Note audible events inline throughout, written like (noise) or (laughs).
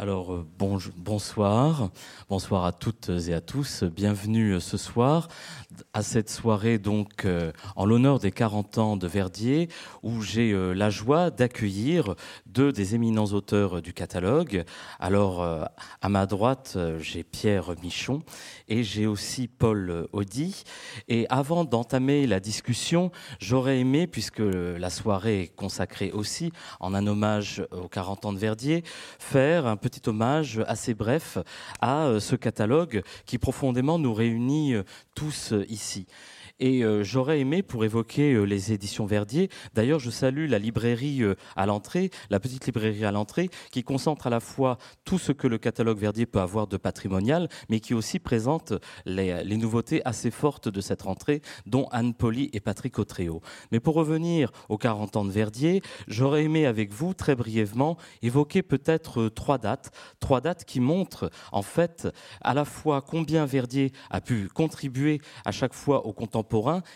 Alors euh, bonsoir, bonsoir à toutes et à tous. Bienvenue euh, ce soir à cette soirée donc euh, en l'honneur des 40 ans de Verdier où j'ai la joie d'accueillir deux des éminents auteurs du catalogue. Alors à ma droite, j'ai Pierre Michon et j'ai aussi Paul Audi. Et avant d'entamer la discussion, j'aurais aimé puisque la soirée est consacrée aussi en un hommage aux 40 ans de Verdier, faire un peu petit hommage assez bref à euh, ce catalogue qui profondément nous réunit euh, tous euh, ici. Et euh, j'aurais aimé, pour évoquer euh, les éditions Verdier, d'ailleurs je salue la librairie euh, à l'entrée, la petite librairie à l'entrée, qui concentre à la fois tout ce que le catalogue Verdier peut avoir de patrimonial, mais qui aussi présente les, nouveautés assez fortes de cette rentrée, dont Anne Poli et Patrick Autréau. Mais pour revenir aux 40 ans de Verdier, j'aurais aimé avec vous, très brièvement, évoquer peut-être trois dates, trois dates qui montrent en fait à la fois combien Verdier a pu contribuer à chaque fois au contemporain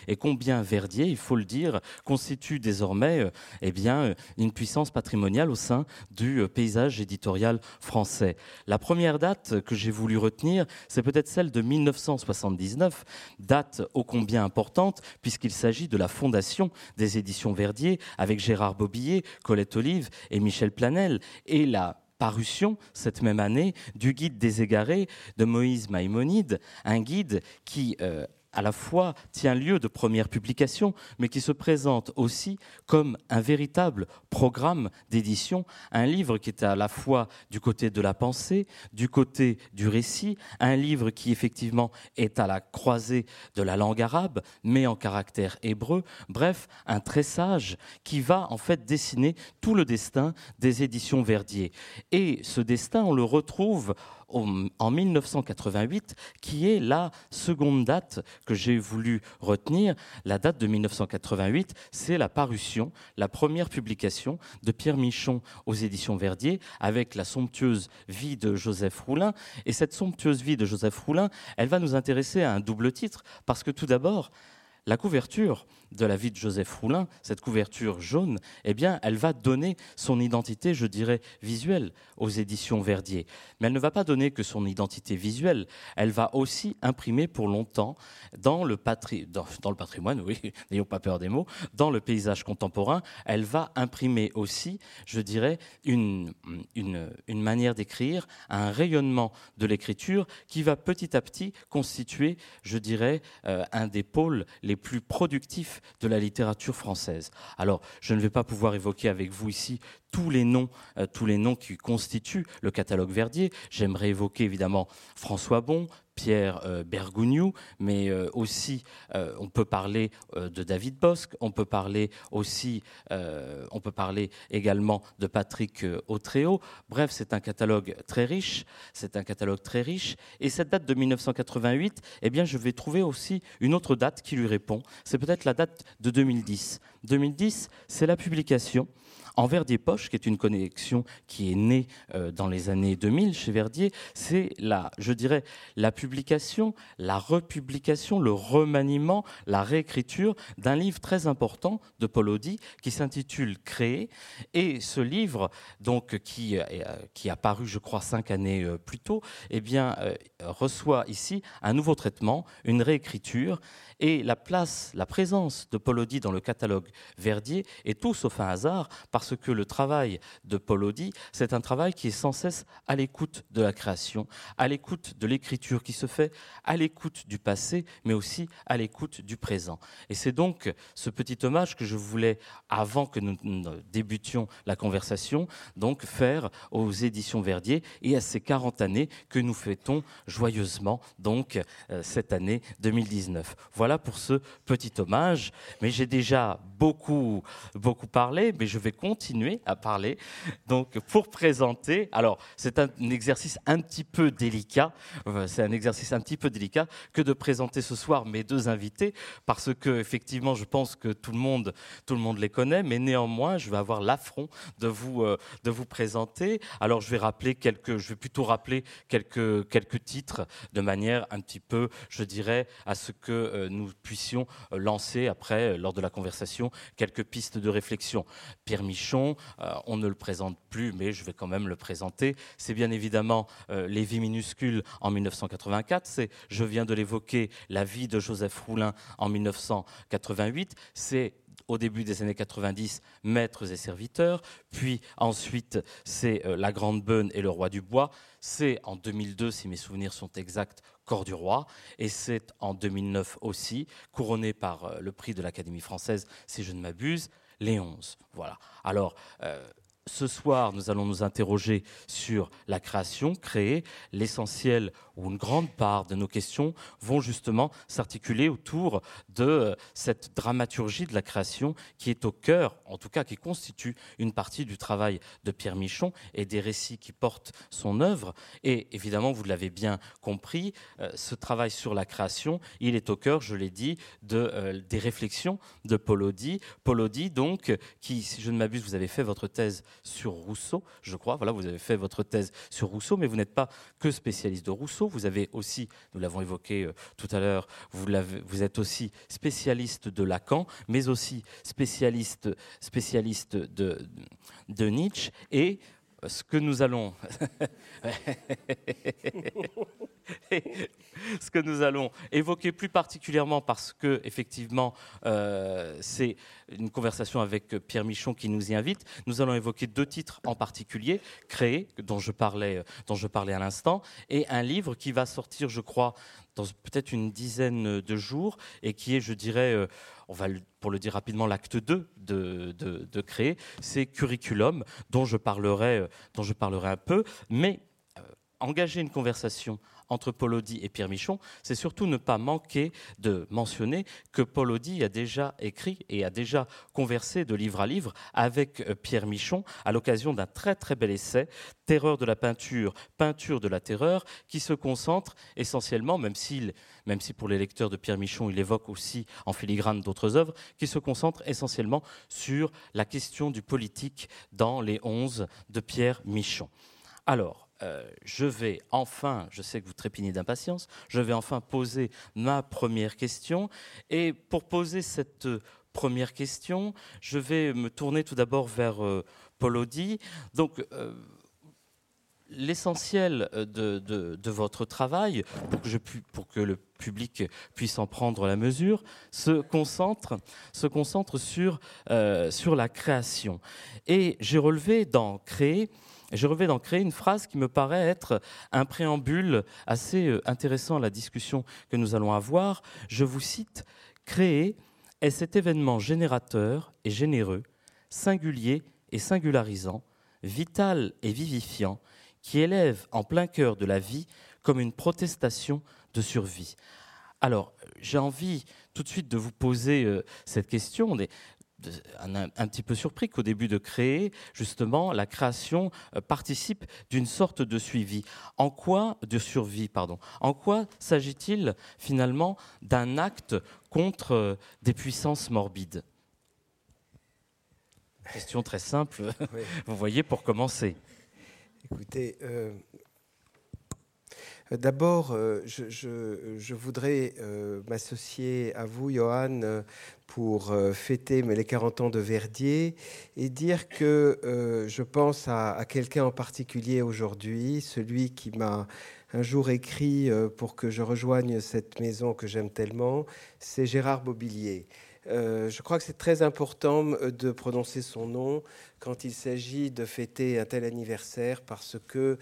et combien Verdier, il faut le dire, constitue désormais euh, eh euh, une puissance patrimoniale au sein du euh, paysage éditorial français. La première date que j'ai voulu retenir, c'est peut-être celle de 1979, date ô combien importante puisqu'il s'agit de la fondation des éditions Verdier avec Gérard Bobillet, Colette Olive et Michel Planel et la parution cette même année du guide des égarés de Moïse Maïmonide, un guide qui à la fois tient lieu de première publication, mais qui se présente aussi comme un véritable programme d'édition, un livre qui est à la fois du côté de la pensée, du côté du récit, un livre qui effectivement est à la croisée de la langue arabe, mais en caractère hébreu, bref, un tressage qui va en fait dessiner tout le destin des éditions Verdier. Et ce destin, on le retrouve en 1988, qui est la seconde date que j'ai voulu retenir. La date de 1988, c'est la parution, la première publication de Pierre Michon aux éditions Verdier, avec la somptueuse vie de Joseph Roulin. Et cette somptueuse vie de Joseph Roulin, elle va nous intéresser à un double titre, parce que tout d'abord, la couverture de la vie de Joseph Roulin, cette couverture jaune, eh bien, elle va donner son identité, je dirais, visuelle aux éditions Verdier. Mais elle ne va pas donner que son identité visuelle, elle va aussi imprimer pour longtemps dans le, patrimoine, oui, (laughs) n'ayons pas peur des mots, dans le paysage contemporain, elle va imprimer aussi, je dirais, une, une, manière d'écrire, un rayonnement de l'écriture qui va petit à petit constituer, je dirais, euh, un des pôles les plus productifs de la littérature française. Alors, je ne vais pas pouvoir évoquer avec vous ici tous les noms, euh, tous les noms qui constituent le catalogue Verdier. J'aimerais évoquer évidemment François Bon, Pierre euh, Bergougnou, mais euh, aussi on peut parler de David Bosque, on peut parler aussi, on peut parler également de Patrick Autréau. Bref, c'est un catalogue très riche, c'est un catalogue très riche. Et cette date de 1988, eh bien, je vais trouver aussi une autre date qui lui répond. C'est peut-être la date de 2010. 2010, c'est la publication en Verdier Poche, qui est une connexion qui est née euh, dans les années 2000 chez Verdier, c'est la, je dirais, la publication, la republication, le remaniement, la réécriture d'un livre très important de Paul Audi qui s'intitule Créer. Et ce livre, donc, qui, euh, qui a paru, je crois, cinq années euh, plus tôt, eh bien, reçoit ici un nouveau traitement, une réécriture et la place, la présence de Paul Audi dans le catalogue Verdier est tout sauf un hasard, parce que le travail de Paul Audi, c'est un travail qui est sans cesse à l'écoute de la création, à l'écoute de l'écriture qui se fait, à l'écoute du passé, mais aussi à l'écoute du présent. Et c'est donc ce petit hommage que je voulais, avant que nous débutions la conversation, donc faire aux éditions Verdier et à ces 40 années que nous fêtons joyeusement, donc euh, cette année 2019. Voilà pour ce petit hommage. Mais j'ai déjà beaucoup, beaucoup parlé, mais je vais continuer à parler. Donc, pour présenter, alors, c'est un exercice un petit peu délicat, euh, c'est un exercice un petit peu délicat que de présenter ce soir mes deux invités, parce que, effectivement, je pense que tout le monde, tout le monde les connaît, mais néanmoins, je vais avoir l'affront de vous, euh, de vous présenter. Alors, je vais rappeler quelques, je vais plutôt rappeler quelques, quelques titres de manière un petit peu, je dirais, à ce que euh, nous puissions lancer après, lors de la conversation, quelques pistes de réflexion. Pierre Michel Michon, on ne le présente plus, mais je vais quand même le présenter. C'est bien évidemment Les Vies minuscules en 1984. C'est, je viens de l'évoquer, La vie de Joseph Roulin en 1988. C'est au début des années 90, Maîtres et serviteurs, puis ensuite c'est euh, La Grande Beune et Le Roi du Bois, c'est en 2002, si mes souvenirs sont exacts, Corps du Roi, et c'est en 2009 aussi, couronné par euh, le prix de l'Académie française, si je ne m'abuse, 11. Voilà. Alors, euh, ce soir, nous allons nous interroger sur la création, créer. L'essentiel ou une grande part de nos questions vont justement s'articuler autour de euh, cette dramaturgie de la création qui est au cœur, en tout cas qui constitue une partie du travail de Pierre Michon et des récits qui portent son œuvre. Et évidemment, vous l'avez bien compris, euh, ce travail sur la création, il est au cœur, je l'ai dit, de, euh, des réflexions de. Paul Audi, donc, qui, si je ne m'abuse, vous avez fait votre thèse sur Rousseau, je crois. Voilà, vous avez fait votre thèse sur Rousseau, mais vous n'êtes pas que spécialiste de Rousseau. Vous avez aussi, nous l'avons évoqué euh, tout à l'heure, vous, êtes aussi spécialiste de Lacan, mais aussi spécialiste, spécialiste de, de Nietzsche et (laughs) ce que nous allons évoquer plus particulièrement parce que effectivement euh, c'est une conversation avec Pierre Michon qui nous y invite. Nous allons évoquer deux titres en particulier créés dont je parlais dont je parlais à l'instant et un livre qui va sortir, je crois, dans peut-être une dizaine de jours et qui est, je dirais, euh, on va pour le dire rapidement, l'acte 2 de, créer, c'est Curriculum, dont je parlerai, euh, un peu, mais euh, engager une conversation entre Paul Audi et Pierre Michon, c'est surtout ne pas manquer de mentionner que Paul Audi a déjà écrit et a déjà conversé de livre à livre avec euh, Pierre Michon à l'occasion d'un très très bel essai, Terreur de la peinture, peinture de la terreur, qui se concentre essentiellement, même, même si pour les lecteurs de Pierre Michon, il évoque aussi en filigrane d'autres œuvres, qui se concentre essentiellement sur la question du politique dans les onze de Pierre Michon. Alors, euh, je vais enfin, je sais que vous trépignez d'impatience, je vais enfin poser ma première question. Et pour poser cette première question, je vais me tourner tout d'abord vers euh, Paul Audi. Donc, euh, l'essentiel de, votre travail, pour que, je, pour que, le public puisse en prendre la mesure, se concentre, se concentre sur, sur la création. Et j'ai relevé dans Créer je revais d'en créer une phrase qui me paraît être un préambule assez euh, intéressant à la discussion que nous allons avoir. Je vous cite Créer est cet événement générateur et généreux, singulier et singularisant, vital et vivifiant, qui élève en plein cœur de la vie comme une protestation de survie. Alors, j'ai envie tout de suite de vous poser euh, cette question un, petit peu surpris qu'au début de créer, justement, la création euh, participe d'une sorte de suivi. En quoi, de survie, pardon. En quoi s'agit-il finalement d'un acte contre euh, des puissances morbides? Question très simple, (laughs) vous voyez, pour commencer. Écoutez, euh, D'abord, je, voudrais m'associer à vous, Johan, pour euh, fêter les 40 ans de Verdier et dire que euh, je pense à, quelqu'un en particulier aujourd'hui, celui qui m'a un jour écrit euh, pour que je rejoigne cette maison que j'aime tellement, c'est Gérard Bobillier. je crois que c'est très important de prononcer son nom quand il s'agit de fêter un tel anniversaire parce que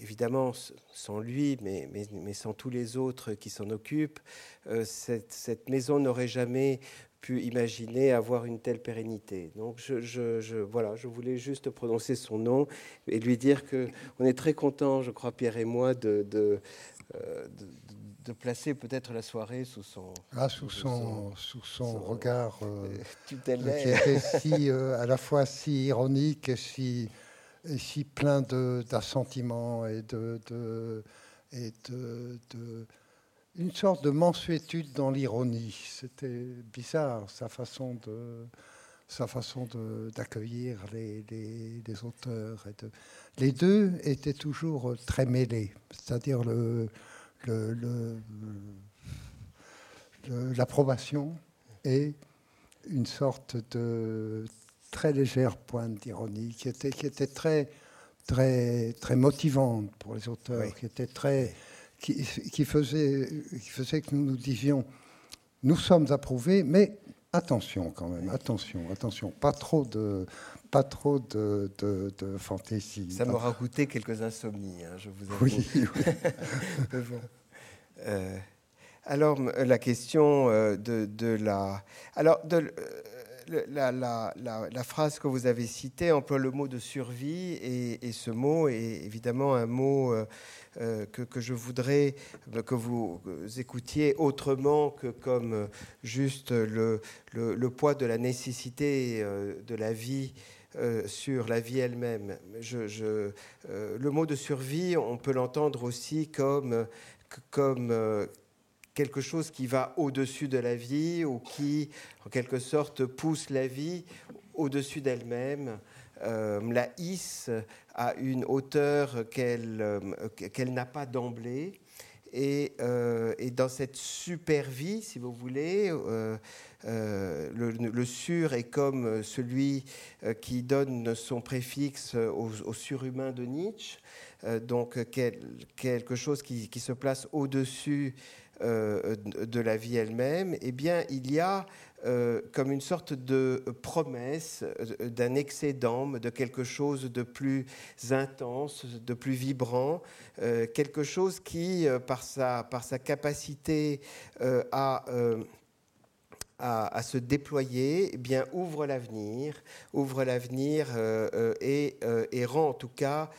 évidemment, sans lui, mais, mais, sans tous les autres qui s'en occupent, euh, cette, maison n'aurait jamais pu imaginer avoir une telle pérennité. Donc, je, voilà, je voulais juste prononcer son nom et lui dire que on est très content, je crois, Pierre et moi, de, de, euh, placer peut-être la soirée sous son, ah, sous, son, sous son, regard euh, (laughs) qui était si, à la fois si ironique et si et si plein d'assentiments et de, une sorte de mansuétude dans l'ironie. C'était bizarre sa façon de sa façon d'accueillir les, les, auteurs. Et les deux étaient toujours très mêlés, c'est-à-dire le, l'approbation et une sorte de très légère pointe d'ironie qui était, qui était très, très, très motivante pour les auteurs, qui était très, qui, qui, faisait, qui faisait que nous nous disions nous sommes approuvés, mais attention quand même, attention, attention, pas trop de, pas trop de, de, fantaisie. Ça m'aura coûté quelques insomnies, hein, je vous avoue. Oui, oui. (laughs) Euh, alors, la question euh, de, de la. Alors, de, la, phrase que vous avez citée emploie le mot de survie, et, ce mot est évidemment un mot. Euh, euh, que, je voudrais que vous écoutiez autrement que comme juste le, poids de la nécessité euh, de la vie sur la vie elle-même. Le mot de survie, on peut l'entendre aussi comme, comme quelque chose qui va au-dessus de la vie ou qui, en quelque sorte, pousse la vie au-dessus d'elle-même. la hisse à une hauteur qu'elle euh, n'a pas d'emblée. Et, euh, et, dans cette super vie, si vous voulez, euh, le, le, sur est comme celui qui donne son préfixe au, surhumain de Nietzsche, donc quelque chose qui, qui se place au-dessus de la vie elle-même. Eh bien, il y a euh, comme une sorte de promesse euh, d'un excédent, de quelque chose de plus intense, de plus vibrant, euh, quelque chose qui, par, sa, par sa capacité à, à, se déployer, eh bien, ouvre l'avenir, ouvre l'avenir et, et, rend en tout cas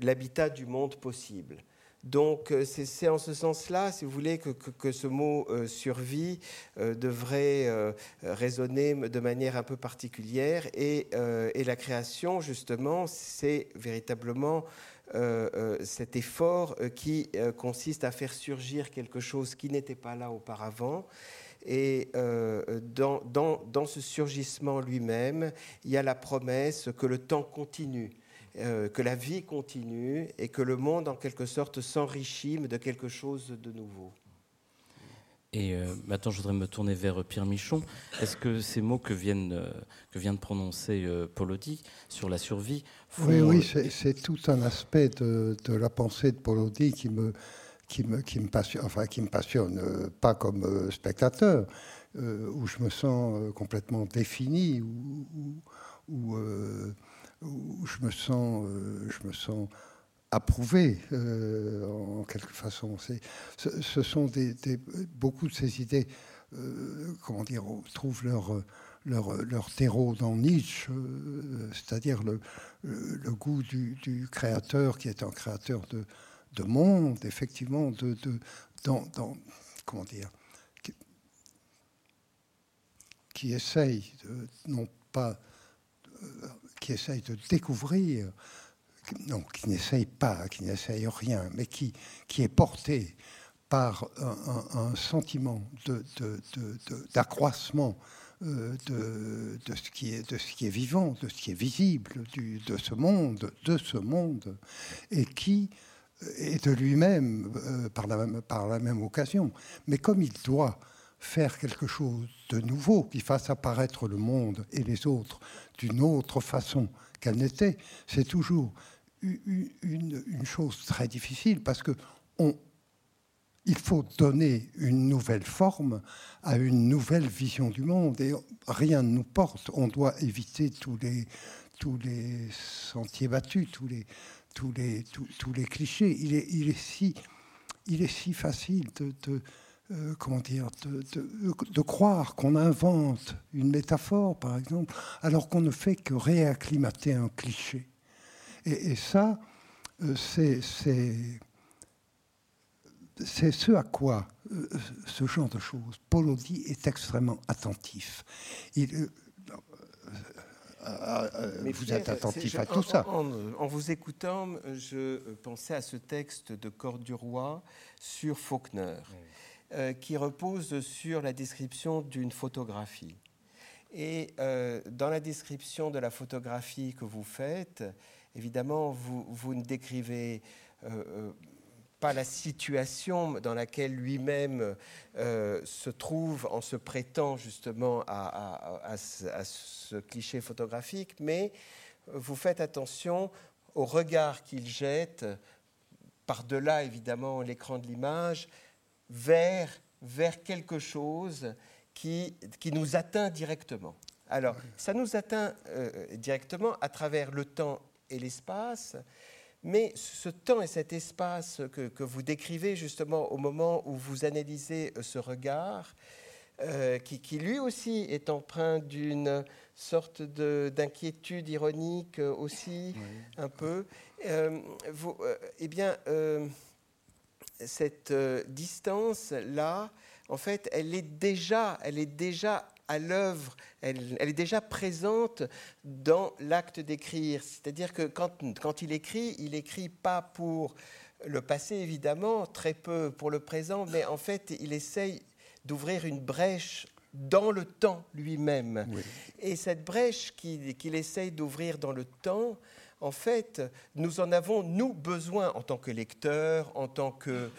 l'habitat du monde possible. Donc euh, c'est en ce sens-là, si vous voulez, que, ce mot euh, survie euh, devrait résonner de manière un peu particulière. Et, la création, justement, c'est véritablement cet effort qui consiste à faire surgir quelque chose qui n'était pas là auparavant. Et dans, dans, ce surgissement lui-même, il y a la promesse que le temps continue euh, que la vie continue et que le monde, en quelque sorte, s'enrichit de quelque chose de nouveau. Et euh, maintenant, je voudrais me tourner vers Pierre Michon. Est-ce que ces mots que, viennent, euh, que vient de prononcer Paul Audi sur la survie Oui, oui c'est tout un aspect de, la pensée de Paul Audi qui me, qui me, qui me passionne, enfin qui me passionne, pas comme spectateur, où je me sens complètement défini, ou où je me sens, euh, je me sens approuvé euh, en quelque façon. Ce, ce, sont beaucoup de ces idées, euh, comment dire, trouvent leur, terreau dans Nietzsche, c'est-à-dire le, goût du, créateur qui est un créateur de, de monde, effectivement, de, comment dire, qui, qui essaye de, non pas qui essaye de découvrir, non, qui n'essaye pas, qui n'essaye rien, mais qui, est porté par un, sentiment d'accroissement de, ce qui est, vivant, de ce qui est visible, de ce monde, et qui est de lui-même euh, par, la, par la même occasion. Mais comme il doit faire quelque chose de nouveau qui fasse apparaître le monde et les autres d'une autre façon qu'elle n'était, c'est toujours une, chose très difficile parce que il faut donner une nouvelle forme à une nouvelle vision du monde et rien ne nous porte. On doit éviter tous les, sentiers battus, tous les, clichés. Il est si facile de euh, comment dire, de, croire qu'on invente une métaphore, par exemple, alors qu'on ne fait que réacclimater un cliché. Et, ça, euh, c'est ce à quoi euh, ce genre de choses, Paul Audi est extrêmement attentif. Il, vous êtes attentif à tout ça. En, vous écoutant, je pensais à ce texte de Corduroy sur Faulkner. Euh, qui repose sur la description d'une photographie. Et euh, dans la description de la photographie que vous faites, évidemment, vous, ne décrivez euh, pas la situation dans laquelle lui-même se trouve en se prêtant justement à, ce cliché photographique, mais vous faites attention au regard qu'il jette, par-delà évidemment l'écran de l'image, vers, vers quelque chose qui, qui nous atteint directement. Alors, ça nous atteint euh, directement à travers le temps et l'espace, mais ce temps et cet espace que, vous décrivez justement au moment où vous analysez euh, ce regard, euh, qui, lui aussi est empreint d'une sorte d'inquiétude ironique euh, aussi, un peu, vous, eh bien, cette distance-là, en fait, elle est déjà, elle est déjà à l'œuvre, elle, est déjà présente dans l'acte d'écrire. C'est-à-dire que quand, quand il écrit, il écrit pas pour le passé, évidemment, très peu pour le présent, mais en fait, il essaye d'ouvrir une brèche dans le temps lui-même. Et cette brèche qu'il essaye d'ouvrir dans le temps, en fait, nous en avons, nous, besoin en tant que lecteurs, en tant que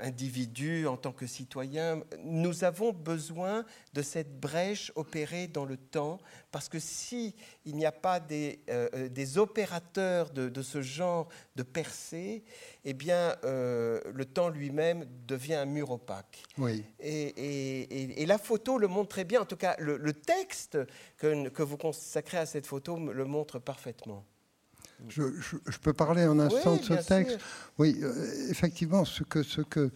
individus, en tant que citoyens, nous avons besoin de cette brèche opérée dans le temps, parce que si il n'y a pas des, euh, euh, des opérateurs de, ce genre de percée, eh bien, euh, le temps lui-même devient un mur opaque. Oui. Et, et, la photo le montre très bien. En tout cas, le, texte que, que vous consacrez à cette photo le montre parfaitement. Je, peux parler un instant de ce texte Oui, euh, effectivement, ce que, ce que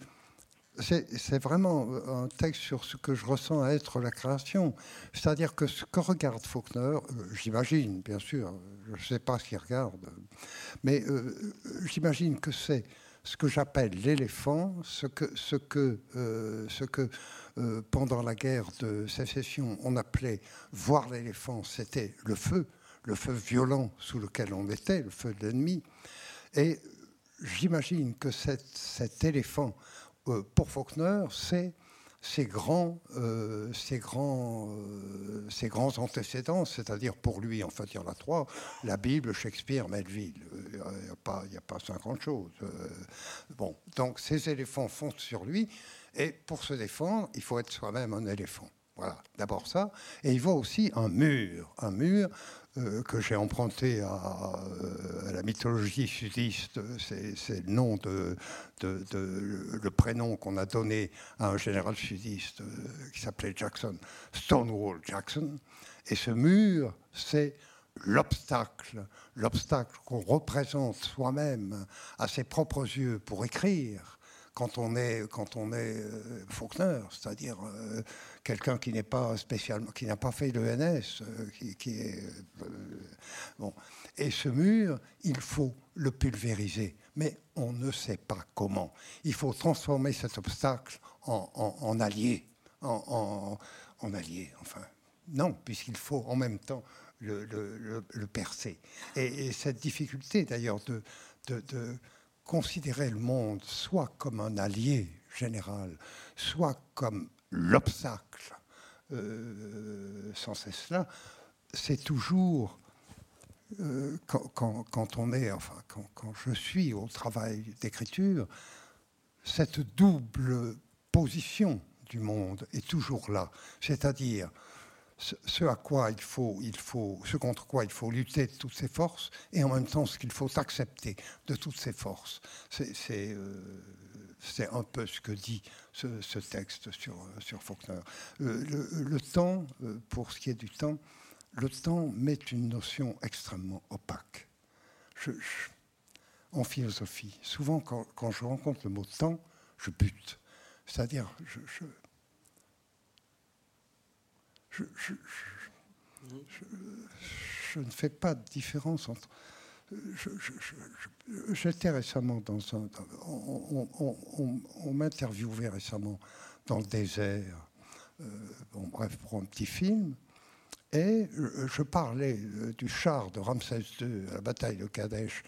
c'est vraiment un texte sur ce que je ressens à être la création. C'est-à-dire que ce que regarde Faulkner, euh, j'imagine, bien sûr, je ne sais pas ce qu'il regarde, mais euh, j'imagine que c'est ce que j'appelle l'éléphant, ce que, ce que, ce que pendant la guerre de sécession on appelait voir l'éléphant, c'était le feu le feu violent sous lequel on était, le feu de l'ennemi. Et j'imagine que cet, éléphant, euh, pour Faulkner, c'est ses grands, euh, grands, euh, grands antécédents, c'est-à-dire pour lui, en fait, il y en a trois, la Bible, Shakespeare, Melville. Il n'y a, pas, a pas 50 choses. bon, donc ces éléphants foncent sur lui, et pour se défendre, il faut être soi-même un éléphant. Voilà, d'abord ça. Et il voit aussi un mur, un mur que j'ai emprunté à, euh, la mythologie sudiste. C'est le nom de, le prénom qu'on a donné à un général sudiste euh, qui s'appelait Jackson, Stonewall Jackson. Et ce mur, c'est l'obstacle, l'obstacle qu'on représente soi-même à ses propres yeux pour écrire quand on est, quand on est Faulkner, c'est-à-dire quelqu'un qui n'est pas spécialement, qui n'a pas fait l'ENS, euh, qui, qui, est euh, bon. Et ce mur, il faut le pulvériser, mais on ne sait pas comment. Il faut transformer cet obstacle en, allié, en, allié, enfin. Non, puisqu'il faut en même temps le, percer. Et, cette difficulté, d'ailleurs, de, considérer le monde soit comme un allié général, soit comme l'obstacle euh, sans cesse là, c'est toujours euh, quand, on est, enfin, quand, je suis au travail d'écriture, cette double position du monde est toujours là. C'est-à-dire ce, à quoi il faut, il faut, ce contre quoi il faut lutter de toutes ses forces, et en même temps ce qu'il faut accepter de toutes ses forces. C'est euh, c'est un peu ce que dit ce, texte sur, sur Faulkner. Euh, le, temps, euh, pour ce qui est du temps, le temps met une notion extrêmement opaque. en philosophie, souvent quand, je rencontre le mot temps, je bute. C'est-à-dire, je, ne fais pas de différence entre J'étais récemment dans un. On, m'interviewait récemment dans le désert, euh, bref, pour un petit film. Et je, parlais euh, du char de Ramsès II à la bataille de Kadesh,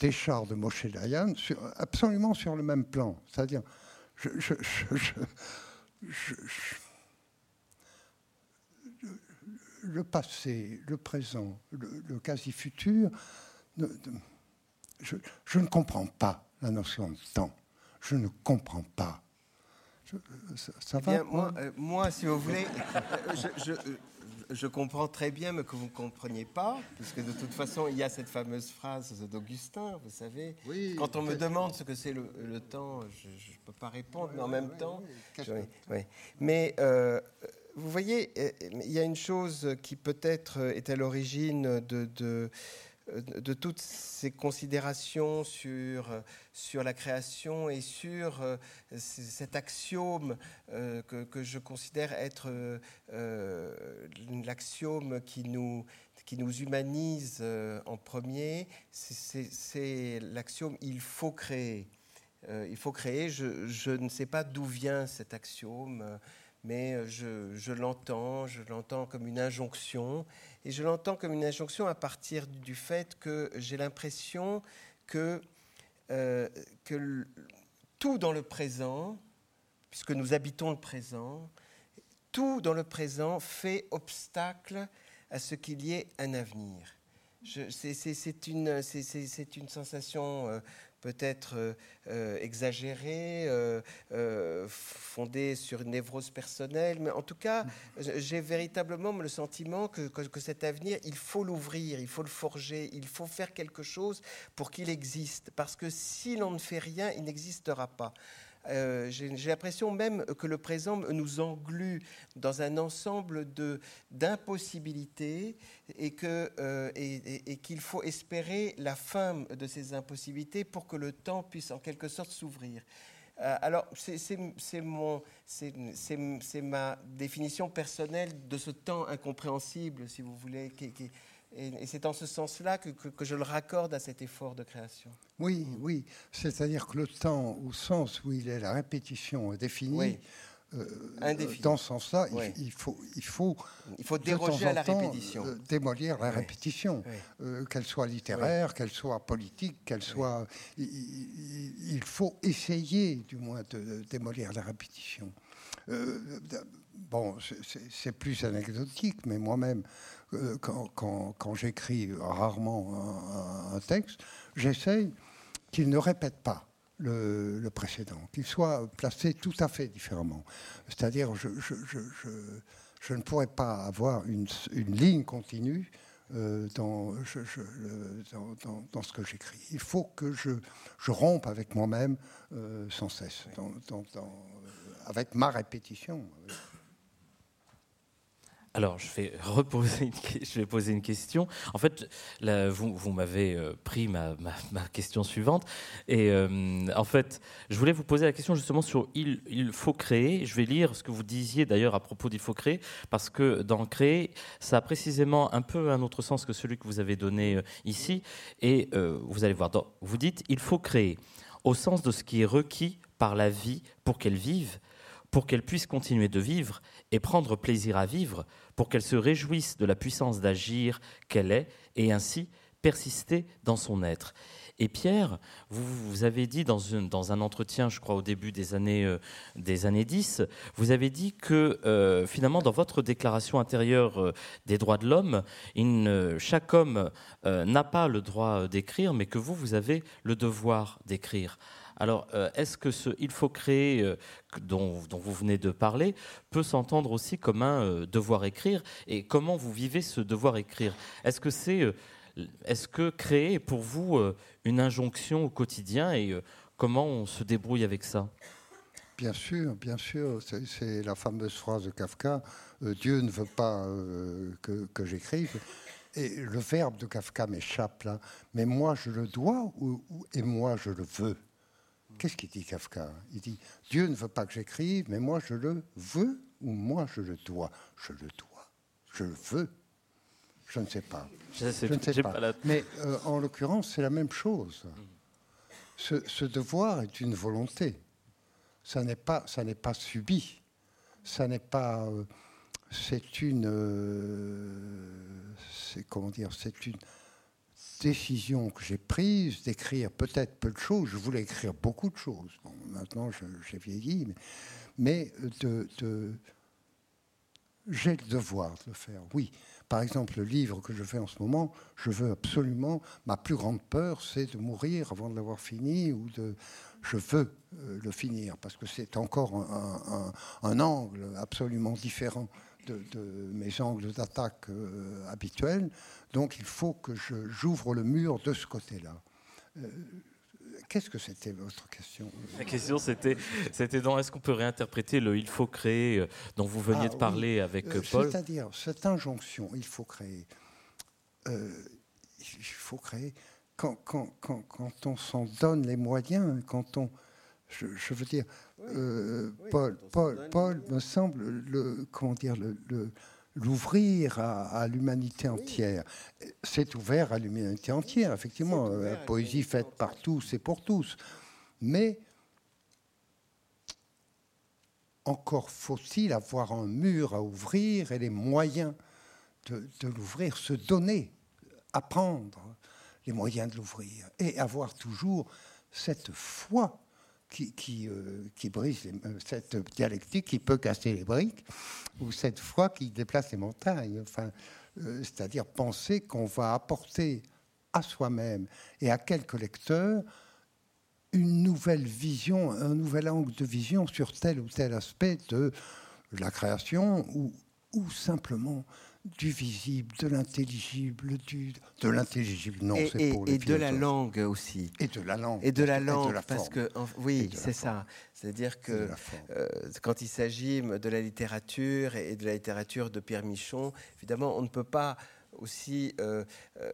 des chars de Moshe Dayan, absolument sur le même plan. C'est-à-dire, le passé, le présent, le quasi-futur je, ne comprends pas la notion de temps. Je ne comprends pas. ça, va moi, moi, si vous voulez, je, je comprends très bien, mais que vous ne compreniez pas, parce que de toute façon, il y a cette fameuse phrase d'Augustin, vous savez. Quand on me demande ce que c'est le, temps, je ne peux pas répondre, mais en même temps. mais euh, vous voyez, euh, il y a une chose qui peut-être est à l'origine de de toutes ces considérations sur, sur la création et sur euh, cet axiome euh, que, je considère être euh, l'axiome qui nous, qui nous humanise en premier, c'est l'axiome il faut créer. il faut créer, je, je, ne sais pas d'où vient cet axiome mais euh, je, l'entends, je l'entends comme une injonction, et je l'entends comme une injonction à partir du fait que j'ai l'impression que, euh, que tout dans le présent, puisque nous habitons le présent, tout dans le présent fait obstacle à ce qu'il y ait un avenir. C'est une, sensation euh, peut-être euh, euh, exagéré, euh, fondé sur une névrose personnelle, mais en tout cas, j'ai véritablement le sentiment que, que, cet avenir, il faut l'ouvrir, il faut le forger, il faut faire quelque chose pour qu'il existe, parce que si l'on ne fait rien, il n'existera pas. Euh, j'ai l'impression même que le présent nous englue dans un ensemble d'impossibilités et qu'il euh, et, qu'il faut espérer la fin de ces impossibilités pour que le temps puisse en quelque sorte s'ouvrir. Euh, alors, c'est ma définition personnelle de ce temps incompréhensible, si vous voulez, qui, qui, et, c'est en ce sens-là que, je le raccorde à cet effort de création. Oui, oui. C'est-à-dire que le temps, au sens où il est la répétition définie, euh, dans ce sens-là, il, faut, il faut, il faut déroger à la répétition. Euh, démolir la répétition, euh, qu'elle soit littéraire, qu'elle soit politique, qu'elle soit. Il, faut essayer, du moins, de, démolir la répétition. Bon, c'est plus anecdotique, mais moi-même, euh, quand, j'écris rarement un, texte, j'essaye qu'il ne répète pas le, précédent, qu'il soit placé tout à fait différemment. C'est-à-dire, je, ne pourrais pas avoir une, ligne continue euh, dans, dans, ce que j'écris. Il faut que je, rompe avec moi-même euh, sans cesse, avec ma répétition. Alors, je vais poser une question. En fait, vous, m'avez euh, pris ma, question suivante, et euh, en fait, je voulais vous poser la question justement sur il, il faut créer. Je vais lire ce que vous disiez d'ailleurs à propos d'il faut créer, parce que dans créer, ça a précisément un peu un autre sens que celui que vous avez donné euh, ici, et vous allez voir. vous dites il faut créer au sens de ce qui est requis par la vie pour qu'elle vive, pour qu'elle puisse continuer de vivre et prendre plaisir à vivre pour qu'elle se réjouisse de la puissance d'agir qu'elle est et ainsi persister dans son être. Et Pierre, vous, vous avez dit dans, un entretien, je crois au début des années, euh, des années 10, vous avez dit que euh, finalement dans votre déclaration intérieure euh, des droits de l'homme, chaque homme n'a pas le droit d'écrire, mais que vous, vous avez le devoir d'écrire. Alors, euh, est-ce que ce il faut créer euh, dont, vous venez de parler peut s'entendre aussi comme un euh, devoir écrire Et comment vous vivez ce devoir écrire? Est-ce que c'est est-ce que créer est pour vous une injonction au quotidien et comment on se débrouille avec ça? Bien sûr, bien sûr. C'est la fameuse phrase de Kafka Dieu ne veut pas que, j'écrive. Et le verbe de Kafka m'échappe là. Mais moi, je le dois et moi, je le veux? Qu'est-ce qu'il dit Kafka Il dit Dieu ne veut pas que j'écrive, mais moi je le veux ou moi je le dois Je le dois. Je le veux. Je ne sais pas. Je, ne sais pas. Mais euh, en l'occurrence, c'est la même chose. Ce, devoir est une volonté. Ça n'est pas, ça n'est pas subi. Ça n'est pas. Euh, c'est une. Euh, c'est comment dire C'est une décision que j'ai prise d'écrire peut-être peu de choses. Je voulais écrire beaucoup de choses. maintenant, j'ai vieilli, mais, j'ai le devoir de le faire, oui, Par exemple, le livre que je fais en ce moment, je veux absolument, ma plus grande peur, c'est de mourir avant de l'avoir fini ou de... Je veux euh, le finir parce que c'est encore un, angle absolument différent de, mes angles d'attaque euh, habituels. Donc il faut que j'ouvre le mur de ce côté-là. Euh, qu'est-ce que c'était votre question? La question, c'était, c'était dans est-ce qu'on peut réinterpréter le il faut créer euh, dont vous veniez de ah parler avec Paul? C'est-à-dire, cette injonction, il faut créer. il faut créer. Quand, quand, quand, quand on s'en donne les moyens, quand on. Je, veux dire, Paul, Paul, Paul me semble le. Comment dire le, le l'ouvrir à, l'humanité entière. C'est ouvert à l'humanité entière, effectivement. La poésie faite par tous et pour tous. Mais encore faut-il avoir un mur à ouvrir et les moyens de, de l'ouvrir, se donner, apprendre les moyens de l'ouvrir et avoir toujours cette foi euh, qui brise euh, cette dialectique qui peut casser les briques, ou cette foi qui déplace les montagnes. Enfin, euh, c'est-à-dire penser qu'on va apporter à soi-même et à quelques lecteurs une nouvelle vision, un nouvel angle de vision sur tel ou tel aspect de la création, ou simplement du visible, de l'intelligible, du, de l'intelligible, non, c'est pour Et de la langue aussi. Et de la langue. Et de la langue, parce que, oui, c'est ça. C'est-à-dire que euh, quand il s'agit de la littérature et de la littérature de Pierre Michon, évidemment, on ne peut pas aussi euh, euh,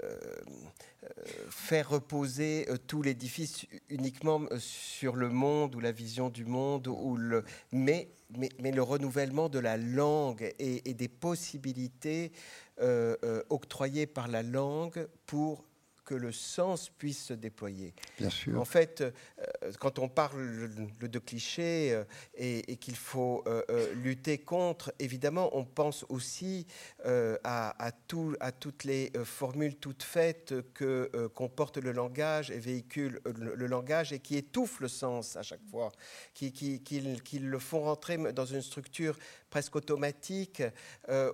faire reposer tout l'édifice uniquement sur le monde ou la vision du monde, ou le, mais mais, le renouvellement de la langue et, des possibilités euh, euh, octroyées par la langue pour que le sens puisse se déployer. Bien sûr. En fait, euh, quand on parle de clichés euh, et, qu'il faut euh, lutter contre, évidemment, on pense aussi à, tout, à, toutes les formules toutes faites que comporte le langage et véhicule le, langage et qui étouffent le sens à chaque fois, qui, qui, qui, le font rentrer dans une structure presque automatique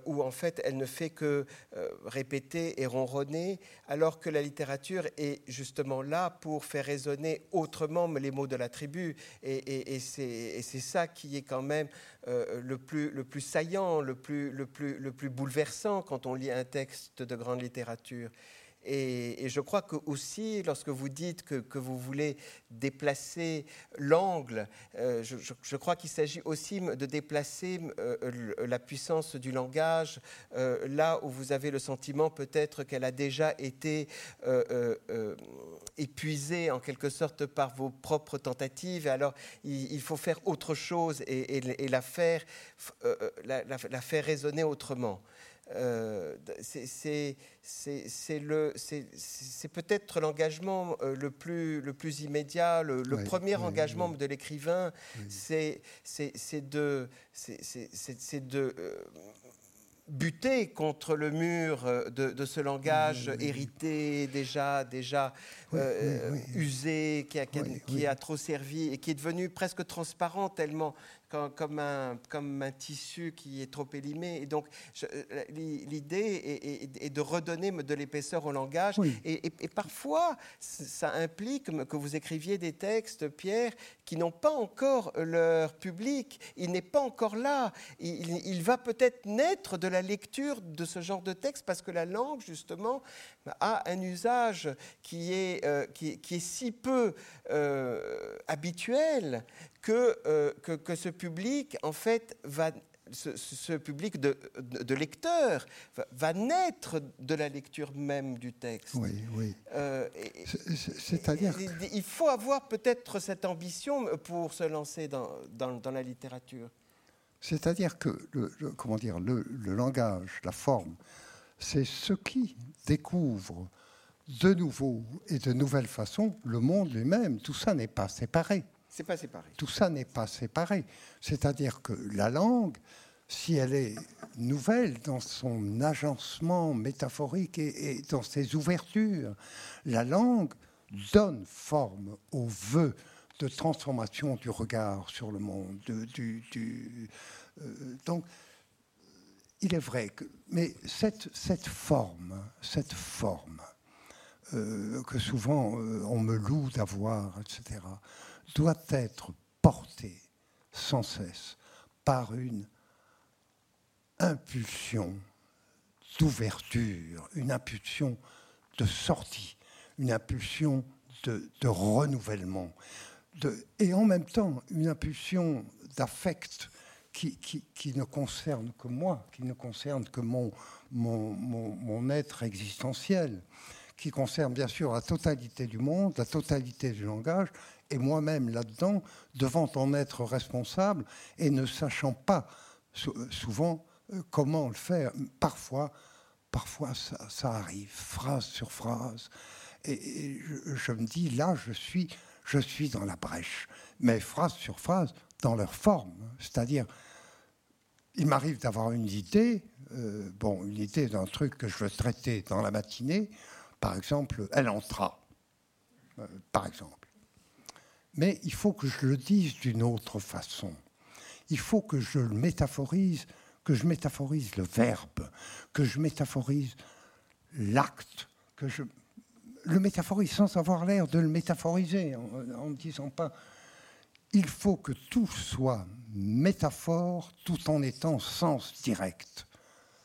où en fait elle ne fait que répéter et ronronner, alors que la littérature est justement là pour faire résonner autrement les mots de la tribu. Et, c'est ça qui est quand même euh, le, plus, le plus saillant, le plus, le, plus, le plus bouleversant quand on lit un texte de grande littérature. Et, je crois que aussi, lorsque vous dites que, vous voulez déplacer l'angle, euh, je, crois qu'il s'agit aussi de déplacer euh, la puissance du langage euh, là où vous avez le sentiment peut-être qu'elle a déjà été épuisée en quelque sorte par vos propres tentatives. Alors il, faut faire autre chose et, la, faire, la faire résonner autrement. Euh, c'est peut-être l'engagement euh, le plus, le plus immédiat, le, premier engagement de l'écrivain, c'est de, de euh, buter contre le mur de, ce langage hérité, déjà, déjà usé, qui a, qui a, trop servi et qui est devenu presque transparent tellement comme, un, comme un tissu qui est trop élimé. Et donc, euh, l'idée est, de redonner de l'épaisseur au langage. Et, parfois, ça implique que vous écriviez des textes, Pierre, qui n'ont pas encore leur public. Il n'est pas encore là. Il, va peut-être naître de la lecture de ce genre de texte parce que la langue, justement, a un usage qui est, euh, qui, est si peu euh, habituel euh, que, que, ce public, en fait, va, ce, public de, de, lecteurs va, naître de la lecture même du texte. Oui, oui. Euh, C'est-à-dire Il faut avoir peut-être cette ambition pour se lancer dans, dans, la littérature. C'est-à-dire que le, comment dire, le, le, langage, la forme, c'est ce qui découvre de nouveau et de nouvelles façons le monde lui-même. Tout ça n'est pas séparé. Pas séparé. Tout ça n'est pas séparé. C'est-à-dire que la langue, si elle est nouvelle dans son agencement métaphorique et, dans ses ouvertures, la langue donne forme au vœu de transformation du regard sur le monde. du, euh, donc, il est vrai que, mais cette, cette forme, cette forme euh, que souvent euh, on me loue d'avoir, etc., doit être portée sans cesse par une impulsion d'ouverture, une impulsion de sortie, une impulsion de, renouvellement, et en même temps une impulsion d'affect qui, ne concerne que moi, qui ne concerne que mon, mon, être existentiel, qui concerne bien sûr la totalité du monde, la totalité du langage, et moi-même là-dedans, devant en être responsable et ne sachant pas souvent euh, comment le faire. Parfois, parfois ça, arrive, phrase sur phrase, et, je, me dis là, je suis, je suis dans la brèche, mais phrase sur phrase, dans leur forme, c'est-à-dire il m'arrive d'avoir une idée, euh, bon, une idée d'un truc que je veux traiter dans la matinée, par exemple, elle entra, euh, par exemple. Mais il faut que je le dise d'une autre façon. Il faut que je le métaphorise, que je métaphorise le verbe, que je métaphorise l'acte, que je le métaphorise sans avoir l'air de le métaphoriser, en ne disant pas il faut que tout soit métaphore tout en étant sens direct.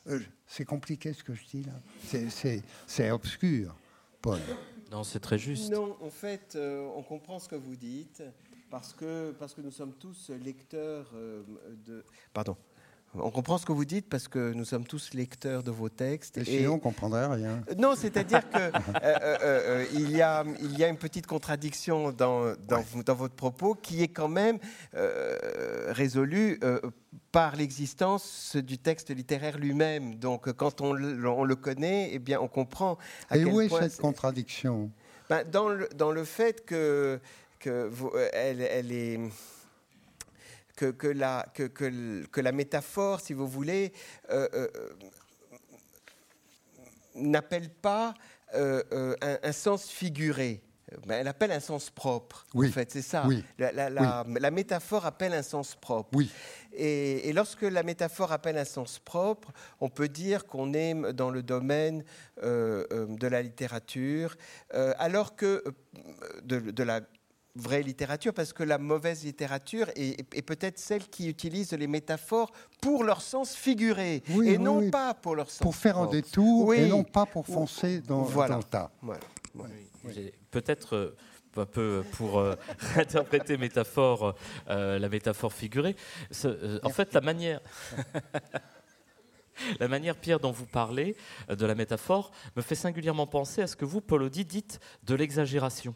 Euh, c'est compliqué ce que je dis là. C'est obscur, Paul. Non, c'est très juste. Non, en fait, euh, on comprend ce que vous dites parce que, parce que nous sommes tous lecteurs euh, de. Pardon. On comprend ce que vous dites parce que nous sommes tous lecteurs de vos textes. Et, sinon, on ne comprendrait rien. Non, c'est-à-dire qu'il euh, euh, euh, y, a, il y a une petite contradiction dans, dans, votre propos qui est quand même résolue par l'existence du texte littéraire lui-même. Donc, quand on, le connaît, eh bien, on comprend. À Et où est cette contradiction? Ben, dans, le, dans le fait que, que vous, elle, elle est que, la, que, la, métaphore, si vous voulez, euh, euh, n'appelle pas euh, un, sens figuré. Ben, elle appelle un sens propre. Oui. En fait, c'est ça. La, métaphore appelle un sens propre. Oui. Et, lorsque la métaphore appelle un sens propre, on peut dire qu'on est dans le domaine de la littérature, alors que de, de la vraie littérature, parce que la mauvaise littérature est, peut-être celle qui utilise les métaphores pour leur sens figuré, et non pas pour leur sens Pour faire un détour, et non pas pour foncer dans, le tas. Peut-être... Euh, un peu pour euh, (laughs) interpréter métaphore, euh, la métaphore figurée. en fait, la manière, (laughs) la manière, Pierre, dont vous parlez de la métaphore me fait singulièrement penser à ce que vous, Paul Audi, dites de l'exagération.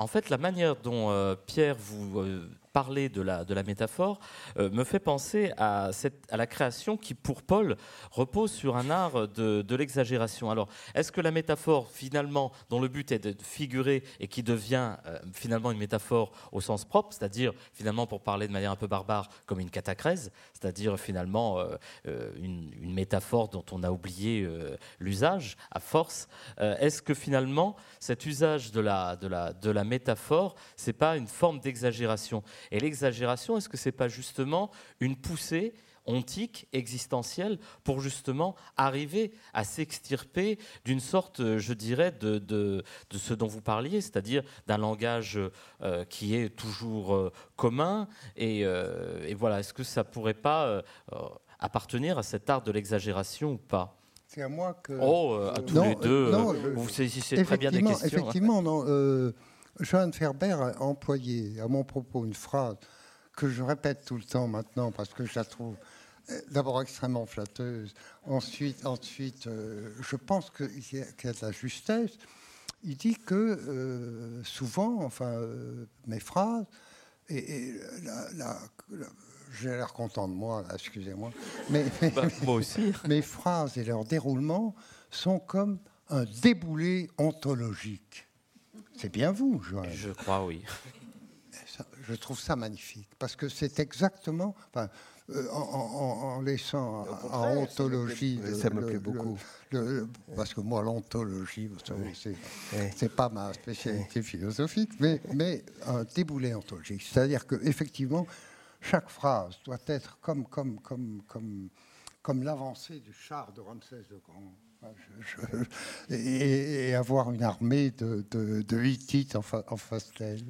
En fait, la manière dont euh, Pierre vous euh, parler de la, métaphore euh, me fait penser à, la création qui, pour Paul, repose sur un art de, l'exagération. Alors, est-ce que la métaphore, finalement, dont le but est de figurer et qui devient euh, finalement une métaphore au sens propre, c'est-à-dire, finalement, pour parler de manière un peu barbare, comme une catacrèse, c'est-à-dire, finalement, euh, une, une, métaphore dont on a oublié l'usage à force, est-ce que, finalement, cet usage de la, de la, de la métaphore, c'est pas une forme d'exagération? Et l'exagération, est-ce que ce n'est pas justement une poussée ontique, existentielle, pour justement arriver à s'extirper d'une sorte, je dirais, de, de, ce dont vous parliez, c'est-à-dire d'un langage euh, qui est toujours euh, commun. Euh, et, voilà, est-ce que ça pourrait pas appartenir à cet art de l'exagération ou pas? C'est à moi que. Oh, à tous les deux, vous saisissez très bien des questions. Effectivement, non. Johann Ferber a employé à mon propos une phrase que je répète tout le temps maintenant parce que je la trouve euh, d'abord extrêmement flatteuse. Ensuite, ensuite euh, je pense qu'il y, a de la justesse. Il dit que euh, souvent, enfin, mes phrases, et, j'ai l'air content de moi, excusez-moi, mais, bah, moi (laughs) aussi. mes phrases et leur déroulement sont comme un déboulé ontologique. C'est bien vous, Joël. Je crois, oui. je trouve ça magnifique, parce que c'est exactement, enfin, euh, en, laissant en ontologie. ça me plaît beaucoup. parce que moi, l'ontologie, vous savez, c'est pas ma spécialité philosophique, mais, mais un déboulé ontologique. C'est-à-dire qu'effectivement, chaque phrase doit être comme, comme, comme, comme, comme l'avancée du char de Ramsès le Grand. Et, avoir une armée de, de, de Hittites en, en face d'elle.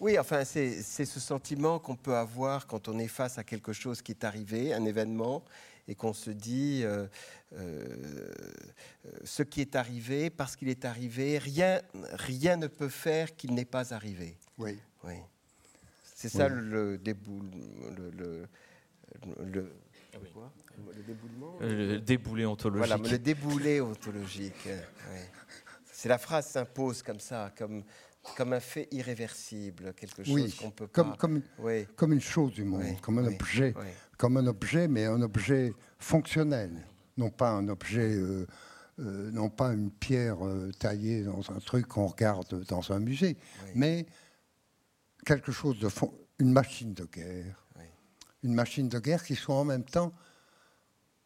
Oui, enfin, c'est ce sentiment qu'on peut avoir quand on est face à quelque chose qui est arrivé, un événement, et qu'on se dit euh, euh, ce qui est arrivé, parce qu'il est arrivé, rien, rien ne peut faire qu'il n'est pas arrivé. Oui. oui. C'est ça le, déboule, le, le, le ah le déboulement. Le déboulé ontologique. Voilà, le déboulé ontologique. C'est la phrase s'impose comme ça, comme comme un fait irréversible, quelque chose qu'on peut comme, pas... Comme, comme une chose du monde, comme un objet, comme un objet, mais un objet fonctionnel, non pas un objet, euh, euh, non pas une pierre euh, taillée dans un truc qu'on regarde dans un musée, mais quelque chose de fond, une machine de guerre, une machine de guerre qui soit en même temps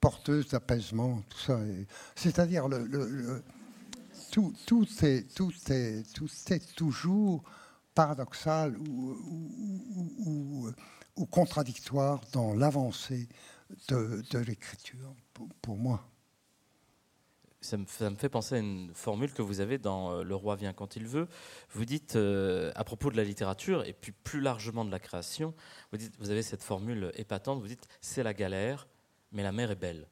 porteuse d'apaisement, tout ça. C'est-à-dire tout, est, toujours paradoxal ou, contradictoire dans l'avancée de, l'écriture, pour, moi. Ça me, ça me, fait penser à une formule que vous avez dans euh, Le roi vient quand il veut. Vous dites, euh, à propos de la littérature, et puis plus largement de la création, vous, dites, vous avez cette formule épatante, vous dites, c'est la galère, mais la mer est belle.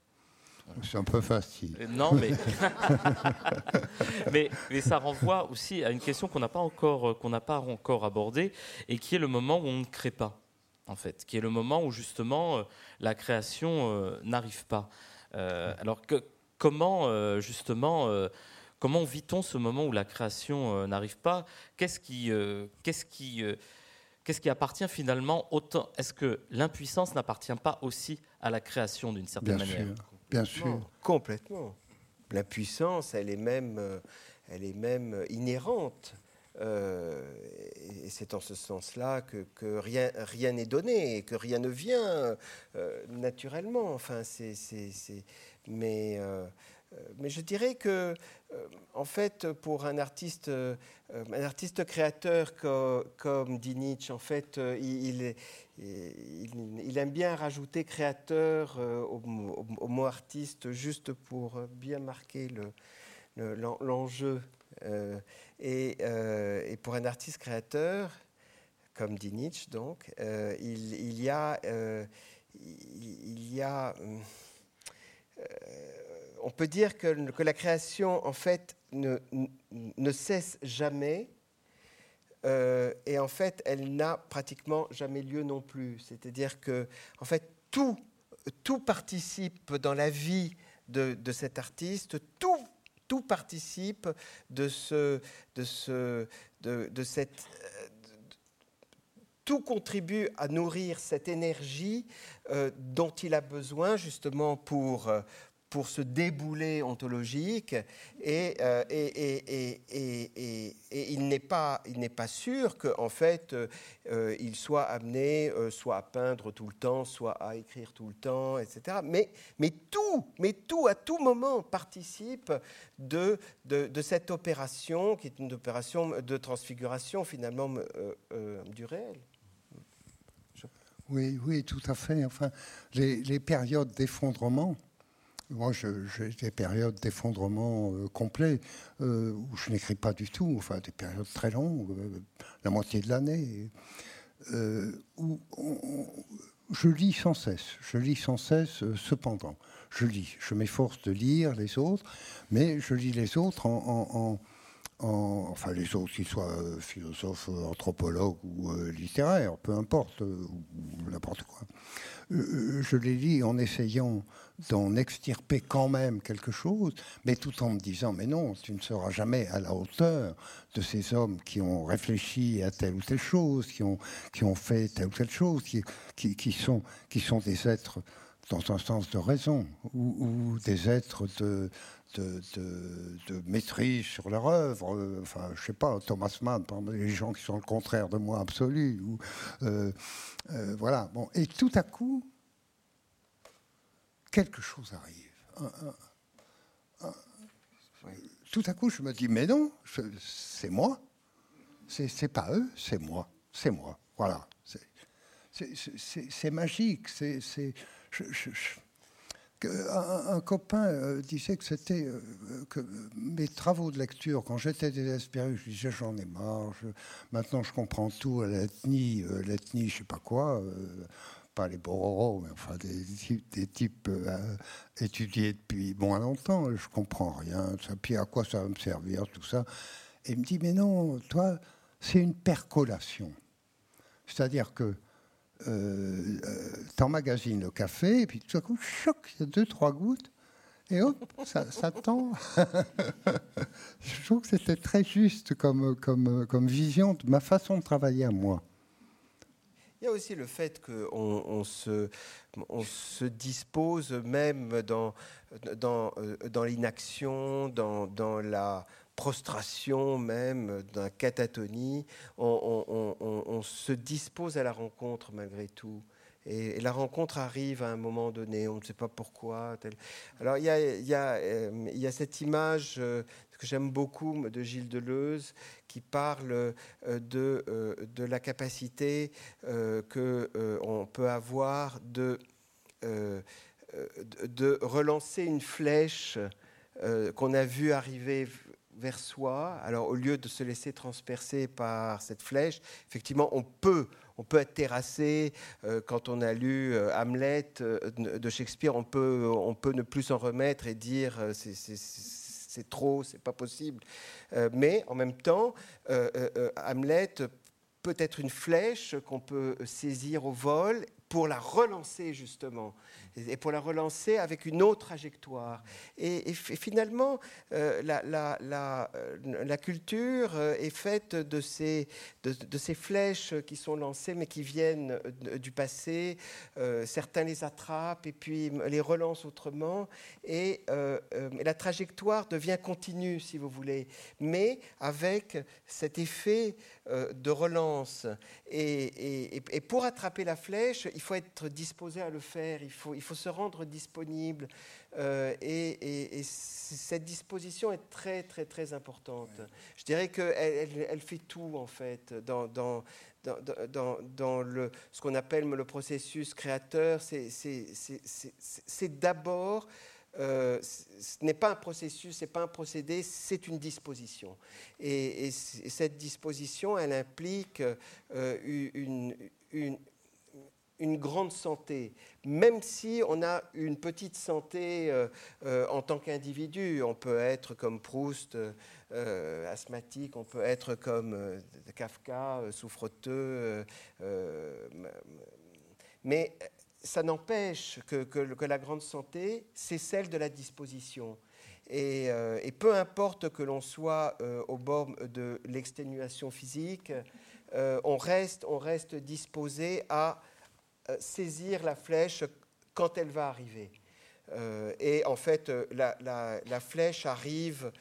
C'est un peu facile. Euh, non, (laughs) mais, mais, ça renvoie aussi à une question qu'on n'a pas encore euh, pas encore abordée et qui est le moment où on ne crée pas, en fait, qui est le moment où justement euh, la création n'arrive pas. alors que, comment justement comment vit-on ce moment où la création n'arrive pas? Qu'est-ce qui qu'est-ce qui Qu'est-ce qui appartient finalement autant Est-ce que l'impuissance n'appartient pas aussi à la création d'une certaine manière? Bien sûr. complètement. La puissance, elle est même, euh, elle est même inhérente. Euh, et c'est en ce sens-là que, rien n'est donné, que rien ne vient euh, naturellement. Enfin, c'est, mais euh, mais je dirais que, en fait, pour un artiste, un artiste créateur comme, dit Nietzsche, en fait, il, aime bien rajouter créateur au, mot artiste juste pour bien marquer l'enjeu. Et, et, pour un artiste créateur, comme dit Nietzsche, donc, a, il, y a on peut dire que, la création, en fait, ne, ne cesse jamais. Euh, et en fait, elle n'a pratiquement jamais lieu non plus. C'est-à-dire que, en fait, tout, tout participe dans la vie de, cet artiste, tout, tout participe de, ce, de, ce, de, cette tout contribue à nourrir cette énergie euh, dont il a besoin justement pour, pour ce déboulé ontologique et, euh, et, et, et il n'est pas, pas sûr qu'en en fait euh, il soit amené euh, soit à peindre tout le temps, soit à écrire tout le temps, etc. Mais, mais tout, mais tout à tout moment participe de, de, cette opération qui est une opération de transfiguration finalement du réel. Oui, oui, tout à fait. Enfin, les périodes d'effondrement moi, j'ai des périodes d'effondrement euh, complet euh, où je n'écris pas du tout, enfin des périodes très longues, euh, la moitié de l'année, où je lis sans cesse. Je lis sans cesse, cependant. Je lis. Je m'efforce de lire les autres, mais je lis les autres en, enfin les autres, qu'ils soient philosophes, anthropologues ou littéraires, peu importe, ou n'importe quoi. Je les lis en essayant d'en extirper quand même quelque chose, mais tout en me disant, mais non, tu ne seras jamais à la hauteur de ces hommes qui ont réfléchi à telle ou telle chose, qui ont, qui ont fait telle ou telle chose, qui, qui, sont, qui sont des êtres dans un sens de raison, ou, des êtres de, de, maîtrise sur leur œuvre. Enfin, je sais pas, Thomas Mann, les gens qui sont le contraire de moi absolu. Euh, euh, voilà. Et tout à coup, quelque chose arrive. Tout à coup, je me dis, mais non, c'est moi. C'est pas eux, c'est moi. C'est moi. Voilà. c'est magique. C'est, un, copain euh, disait que c'était euh, que mes travaux de lecture, quand j'étais désespéré, je disais j'en ai marre, maintenant je comprends tout l'ethnie, euh, l'ethnie, je sais pas quoi, pas les Bororo, mais enfin des, des types étudiés depuis moins longtemps, je comprends rien, ça, puis à quoi ça va me servir, tout ça. Et il me dit, mais non, toi, c'est une percolation. C'est-à-dire que euh, euh t'emmagasines le café, et puis tout à coup, choc, il y a deux, trois gouttes, et hop, ça, tend. (laughs) Je trouve que c'était très juste comme, comme, comme vision de ma façon de travailler à moi. Il y a aussi le fait qu'on on se, on se dispose même dans, dans, euh, dans l'inaction, dans, dans la prostration même, d'un catatonie, on, se dispose à la rencontre malgré tout. Et, la rencontre arrive à un moment donné, on ne sait pas pourquoi. Alors euh, il y a cette image euh, que j'aime beaucoup de Gilles Deleuze qui parle euh, de, la capacité qu'on peut avoir de relancer une flèche qu'on a vue arriver vers soi. Alors, au lieu de se laisser transpercer par cette flèche, effectivement, on peut, on peut être terrassé. Euh, quand on a lu euh, Hamlet euh, de Shakespeare, on peut, on peut ne plus s'en remettre et dire c'est trop, c'est pas possible. mais en même temps, Hamlet peut être une flèche qu'on peut saisir au vol pour la relancer justement et pour la relancer avec une autre trajectoire. Et, finalement, euh, euh, la, culture euh, est faite de ces, de, ces flèches qui sont lancées mais qui viennent du passé. certains les attrapent et puis les relancent autrement. Et la trajectoire devient continue, si vous voulez, mais avec cet effet de relance. Et, pour attraper la flèche, il faut être disposé à le faire. Il faut, faut se rendre disponible. Euh, et, cette disposition est très, très, très importante. Je dirais qu'elle elle, fait tout, en fait, dans, dans, dans, dans le, ce qu'on appelle le processus créateur. C'est d'abord... Euh, ce n'est pas un processus, ce n'est pas un procédé, c'est une disposition. Et, cette disposition, elle implique euh, une, une, une grande santé, même si on a une petite santé euh, euh, en tant qu'individu. On peut être comme Proust, euh, asthmatique, on peut être comme Kafka, souffreteux. mais ça n'empêche que, que, la grande santé, c'est celle de la disposition. Et, et peu importe que l'on soit au bord de l'exténuation physique, on, reste, disposé à saisir la flèche quand elle va arriver. Euh, et en fait, euh, la, flèche arrive,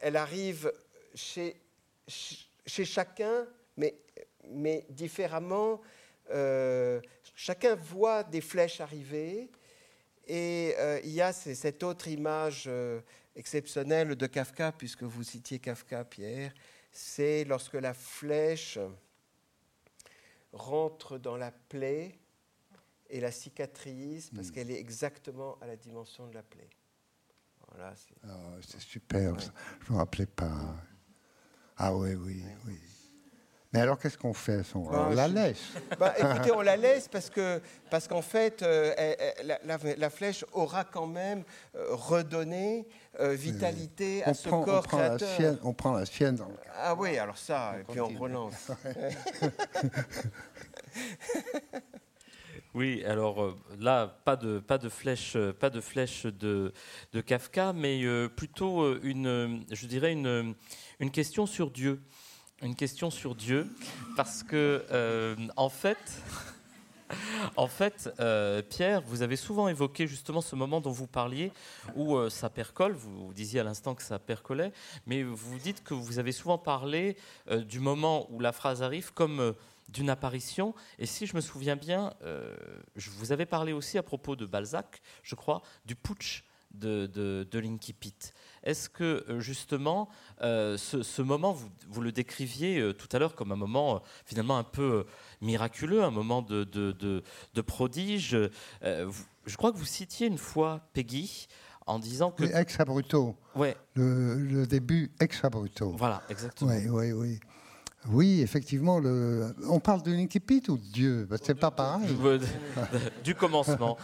elle arrive chez, chez chacun, mais, mais différemment. chacun voit des flèches arriver. Et il y a cette autre image exceptionnelle de Kafka, puisque vous citiez Kafka, Pierre, c'est lorsque la flèche rentre dans la plaie et la cicatrise parce hmm. qu'elle est exactement à la dimension de la plaie. Voilà, c'est ah, super, je ne me rappelais pas. Ah oui, oui, oui. Mais alors, qu'est-ce qu'on fait On bah, la laisse. (laughs) Bah, écoutez, on la laisse parce que parce qu'en fait, euh, la, flèche aura quand même euh, redonné euh, vitalité à ce corps on prend La sienne, on prend la sienne dans le Ah oui, alors ça, et puis on relance. (laughs) (laughs) Oui, alors là, pas de, pas de flèche, pas de, flèche de, de Kafka, mais plutôt une, je dirais une, une question sur Dieu une question sur Dieu, parce que, euh, en fait, (laughs) en fait euh, Pierre, vous avez souvent évoqué justement ce moment dont vous parliez, où euh, ça percole, vous, disiez à l'instant que ça percolait, mais vous dites que vous avez souvent parlé du moment où la phrase arrive comme d'une apparition. Et si je me souviens bien, je vous avais parlé aussi à propos de Balzac, je crois, du putsch de, de, de l'Inkipit. Est-ce que euh, justement, euh, ce, moment, vous, le décriviez euh, tout à l'heure comme un moment finalement un peu miraculeux, un moment de, de, prodige. je crois que vous citiez une fois Peggy en disant que... Ex abrupto. Ouais. Le, le, début ex abrupto. Voilà, exactement. Oui, oui, oui. Oui, effectivement, le... on parle de l'Inkipit ou de Dieu? Ben, C'est pas pareil. (laughs) du commencement.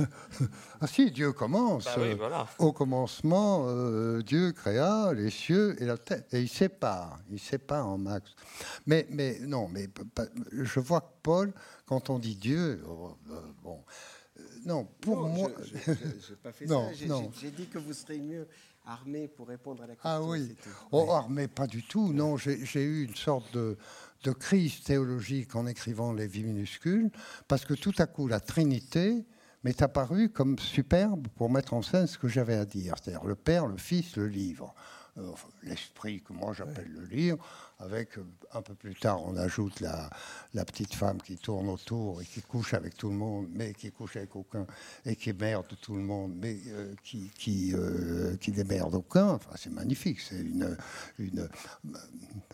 (laughs) ah si, Dieu commence. Bah Au commencement, euh, Dieu créa les cieux et la terre. Et il sépare, il sépare en max. Mais, mais non, mais je vois que Paul, quand on dit Dieu, oh, euh, bon, euh, non, pour moi... Je n'ai pas fait (laughs) ça, j'ai dit que vous serez mieux armé pour répondre à la question. Ah oui, oh, armé pas du tout. Non, j'ai eu une sorte de, de, crise théologique en écrivant les vies minuscules, parce que tout à coup, la Trinité m'est apparue comme superbe pour mettre en scène ce que j'avais à dire, c'est-à-dire le Père, le Fils, le livre. Euh, l'esprit que moi j'appelle le livre, avec euh, un peu plus tard on ajoute la, petite femme qui tourne autour et qui couche avec tout le monde, mais qui couche avec aucun, et qui merde tout le monde, mais euh, qui, qui, qui démerde aucun. Enfin, c'est magnifique, c'est une, une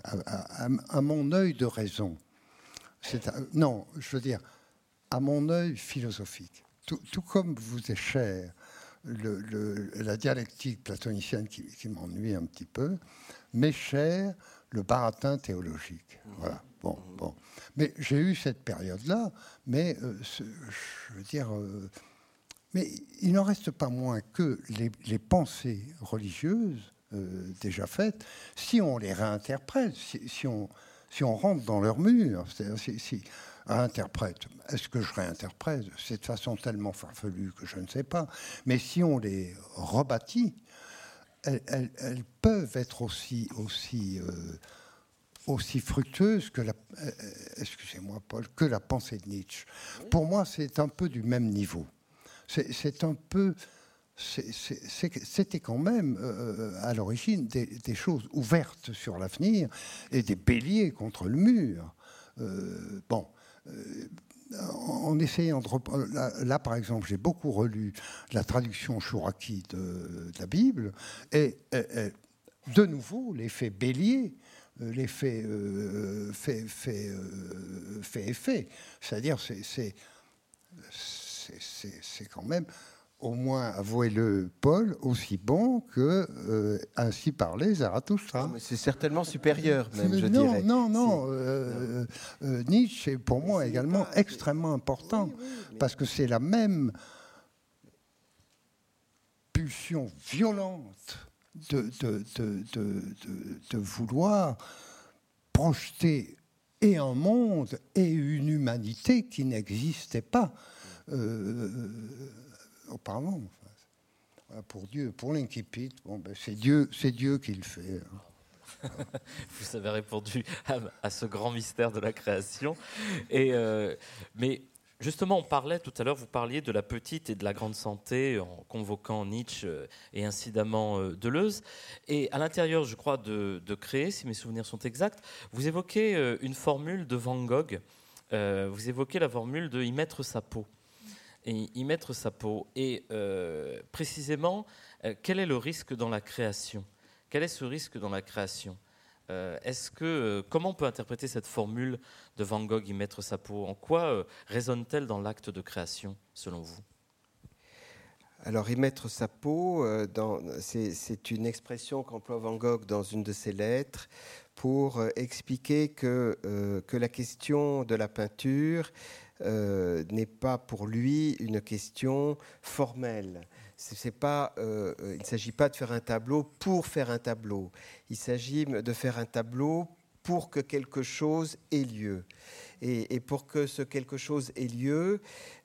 à, mon œil de raison. non, je veux dire, à mon œil philosophique. Tout, comme vous est cher la dialectique platonicienne qui, m'ennuie un petit peu, mais cher le baratin théologique. Voilà. Bon, bon. Mais j'ai eu cette période-là, mais euh, je veux dire, euh, mais il n'en reste pas moins que les, pensées religieuses euh, déjà faites, si on les réinterprète, si, on, si on rentre dans leur mur, si, si, interprète. Est-ce que je réinterprète? C'est de façon tellement farfelue que je ne sais pas. Mais si on les rebâtit, elles, peuvent être aussi, aussi, euh, aussi fructueuses que la, euh, excusez-moi Paul, que la pensée de Nietzsche. Pour moi, c'est un peu du même niveau. C'est un peu c'était quand même euh, à l'origine des, des, choses ouvertes sur l'avenir et des béliers contre le mur. bon, en essayant de là, par exemple, j'ai beaucoup relu la traduction chouraki de, la Bible, et, de nouveau, l'effet bélier, euh, l'effet euh, fait, fait, fait effet. C'est-à-dire, c'est quand même au moins, avouez-le, Paul, aussi bon que euh, ainsi parlait Zarathustra. c'est certainement supérieur, même, je non, dirais. Non, non, euh, euh, Nietzsche est pour moi également extrêmement important, parce que c'est la même pulsion violente de, de, de, de vouloir projeter et un monde et une humanité qui n'existait pas auparavant. pour Dieu, pour bon, ben, c'est Dieu, Dieu qui le fait. Hein. (laughs) Vous avez répondu à, ce grand mystère de la création. Euh, mais justement, on parlait tout à l'heure, vous parliez de la petite et de la grande santé en convoquant Nietzsche euh, et incidemment euh, Deleuze. Et à l'intérieur, je crois, de, de, Créer, si mes souvenirs sont exacts, vous évoquez une formule de Van Gogh. vous évoquez la formule de y mettre sa peau et y mettre sa peau. Et euh, précisément, euh, quel est le risque dans la création? Quel est ce risque dans la création? Euh, Est-ce que comment on peut interpréter cette formule de Van Gogh y mettre sa peau? En quoi résonne-t-elle dans l'acte de création, selon vous? Alors, y mettre sa peau, c'est une expression qu'emploie Van Gogh dans une de ses lettres pour expliquer que, que la question de la peinture euh, n'est pas pour lui une question formelle. C'est pas, euh, il ne s'agit pas de faire un tableau pour faire un tableau. Il s'agit de faire un tableau pour que quelque chose ait lieu. Et, pour que ce quelque chose ait lieu,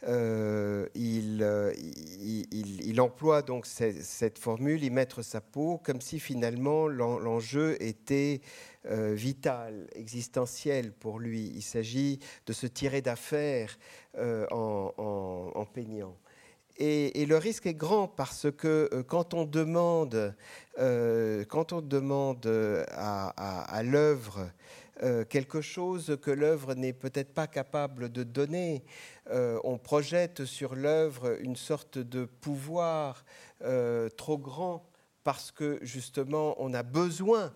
euh, il, il, emploie donc cette, formule, y mettre sa peau, comme si finalement l'enjeu était euh, vital, existentiel pour lui. Il s'agit de se tirer d'affaire euh, en, peignant. Et, le risque est grand parce que quand on demande, on demande à, l'œuvre quelque chose que l'œuvre n'est peut-être pas capable de donner. on projette sur l'œuvre une sorte de pouvoir trop grand parce que justement on a besoin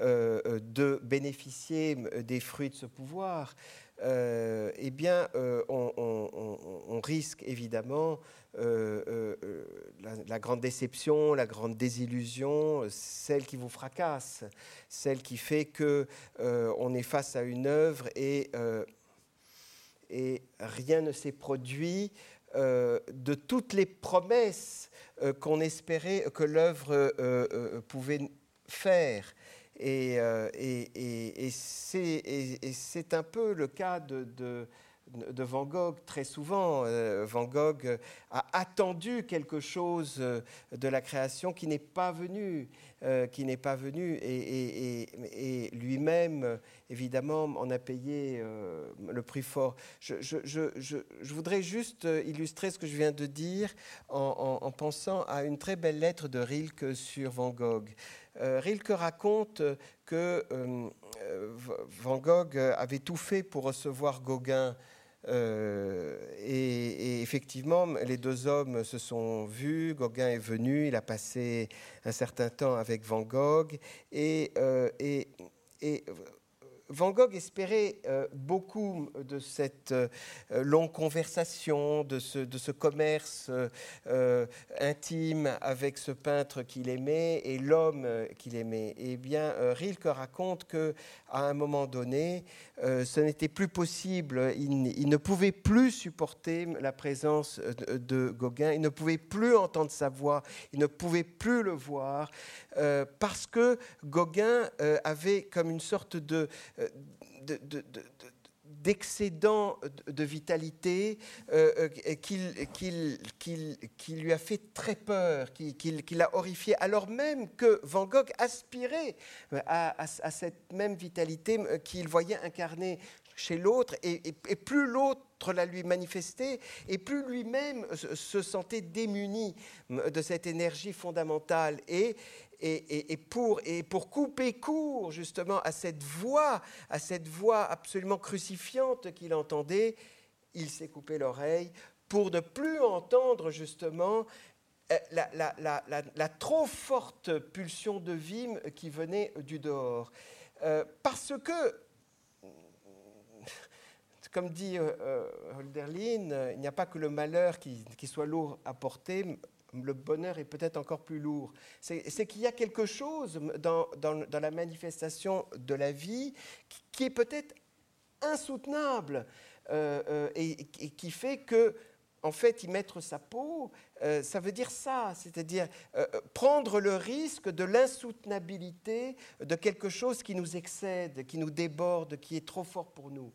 de bénéficier des fruits de ce pouvoir. Eh bien, on, risque évidemment la, la, grande déception, la grande désillusion, celle qui vous fracasse, celle qui fait que on est face à une œuvre et, et rien ne s'est produit de toutes les promesses euh, qu'on espérait que l'œuvre euh, euh, pouvait faire. Et, et, c'est un peu le cas de, Van Gogh. Très souvent, Van Gogh a attendu quelque chose de la création qui n'est pas venu. Euh, qui n'est pas venu et, lui-même, évidemment, en a payé euh, le prix fort. Je, voudrais juste illustrer ce que je viens de dire en, pensant à une très belle lettre de Rilke sur Van Gogh. Euh, Rilke raconte que Van Gogh avait tout fait pour recevoir Gauguin euh, et, effectivement, les deux hommes se sont vus. Gauguin est venu, il a passé un certain temps avec Van Gogh. Euh, et Van Gogh espérait euh, beaucoup de cette euh, longue conversation, de ce, commerce euh, intime avec ce peintre qu'il aimait et l'homme qu'il aimait. Eh bien, Rilke raconte que à un moment donné, ce n'était plus possible. Il, ne pouvait plus supporter la présence de, de, Gauguin. Il ne pouvait plus entendre sa voix. Il ne pouvait plus le voir parce que Gauguin avait comme une sorte de d'excédent de, vitalité euh, euh, qui lui a fait très peur, qui, l'a horrifié, alors même que Van Gogh aspirait à, cette même vitalité qu'il voyait incarner chez l'autre, et, plus l'autre la lui manifestait, et plus lui-même se sentait démuni de cette énergie fondamentale. Et, et, pour, et pour couper court justement à cette voix, à cette voix absolument crucifiante qu'il entendait, il s'est coupé l'oreille pour ne plus entendre justement euh, la, trop forte pulsion de vie qui venait du dehors. Euh, parce que, comme dit euh, Holderlin, il n'y a pas que le malheur qui, soit lourd à porter, le bonheur est peut-être encore plus lourd. C'est qu'il y a quelque chose dans, la manifestation de la vie qui, est peut-être insoutenable euh, euh, et, qui fait que, en fait, y mettre sa peau, euh, ça veut dire ça, c'est-à-dire prendre le risque de l'insoutenabilité de quelque chose qui nous excède, qui nous déborde, qui est trop fort pour nous.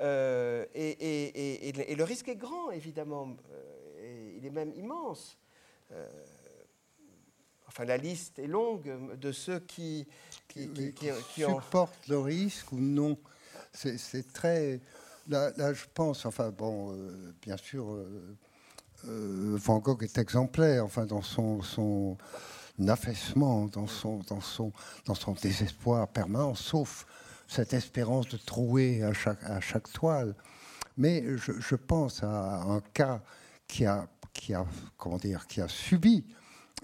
Et, et, le risque est grand, évidemment, il est même immense. Euh, enfin, la liste est longue de ceux qui, qui, supportent le risque ou non. C'est très. Là, je pense, enfin, bon, euh, bien sûr, euh, Van Gogh est exemplaire, enfin, dans son, son affaissement, dans son, dans, son, dans son désespoir permanent, sauf cette espérance de trouver à chaque, à chaque toile. Mais je, je pense à un cas qui a qui a, comment dire, qui a subi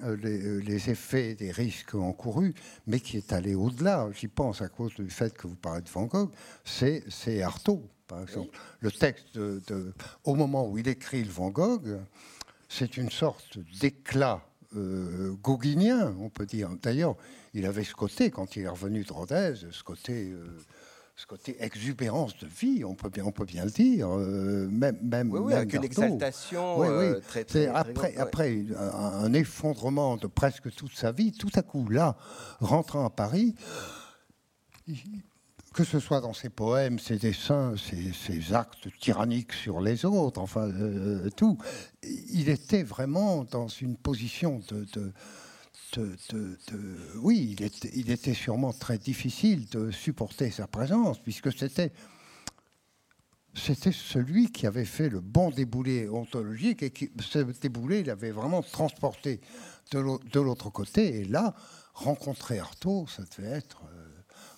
euh, euh, les, effets des risques encourus, mais qui est allé au-delà. J'y pense à cause du fait que vous parlez de Van Gogh, c'est Artaud, par exemple. Le texte, de, au moment où il écrit le Van Gogh, c'est une sorte d'éclat euh, gauguinien, on peut dire. D'ailleurs, il avait ce côté, quand il est revenu de Rodez, ce côté ce côté exubérance de vie, on peut bien, on peut bien le dire, euh, même, même, oui, avec une exaltation euh, très, très, après, après un, effondrement de presque toute sa vie, tout à coup là, rentrant à Paris, que ce soit dans ses poèmes, ses dessins, ses, actes tyranniques sur les autres, enfin euh, tout, il était vraiment dans une position de oui, il était, sûrement très difficile de supporter sa présence, puisque c'était c'était celui qui avait fait le bon déboulé ontologique et qui, ce déboulé, il avait vraiment transporté de l'autre côté. Et là, rencontrer Artaud, ça devait être euh,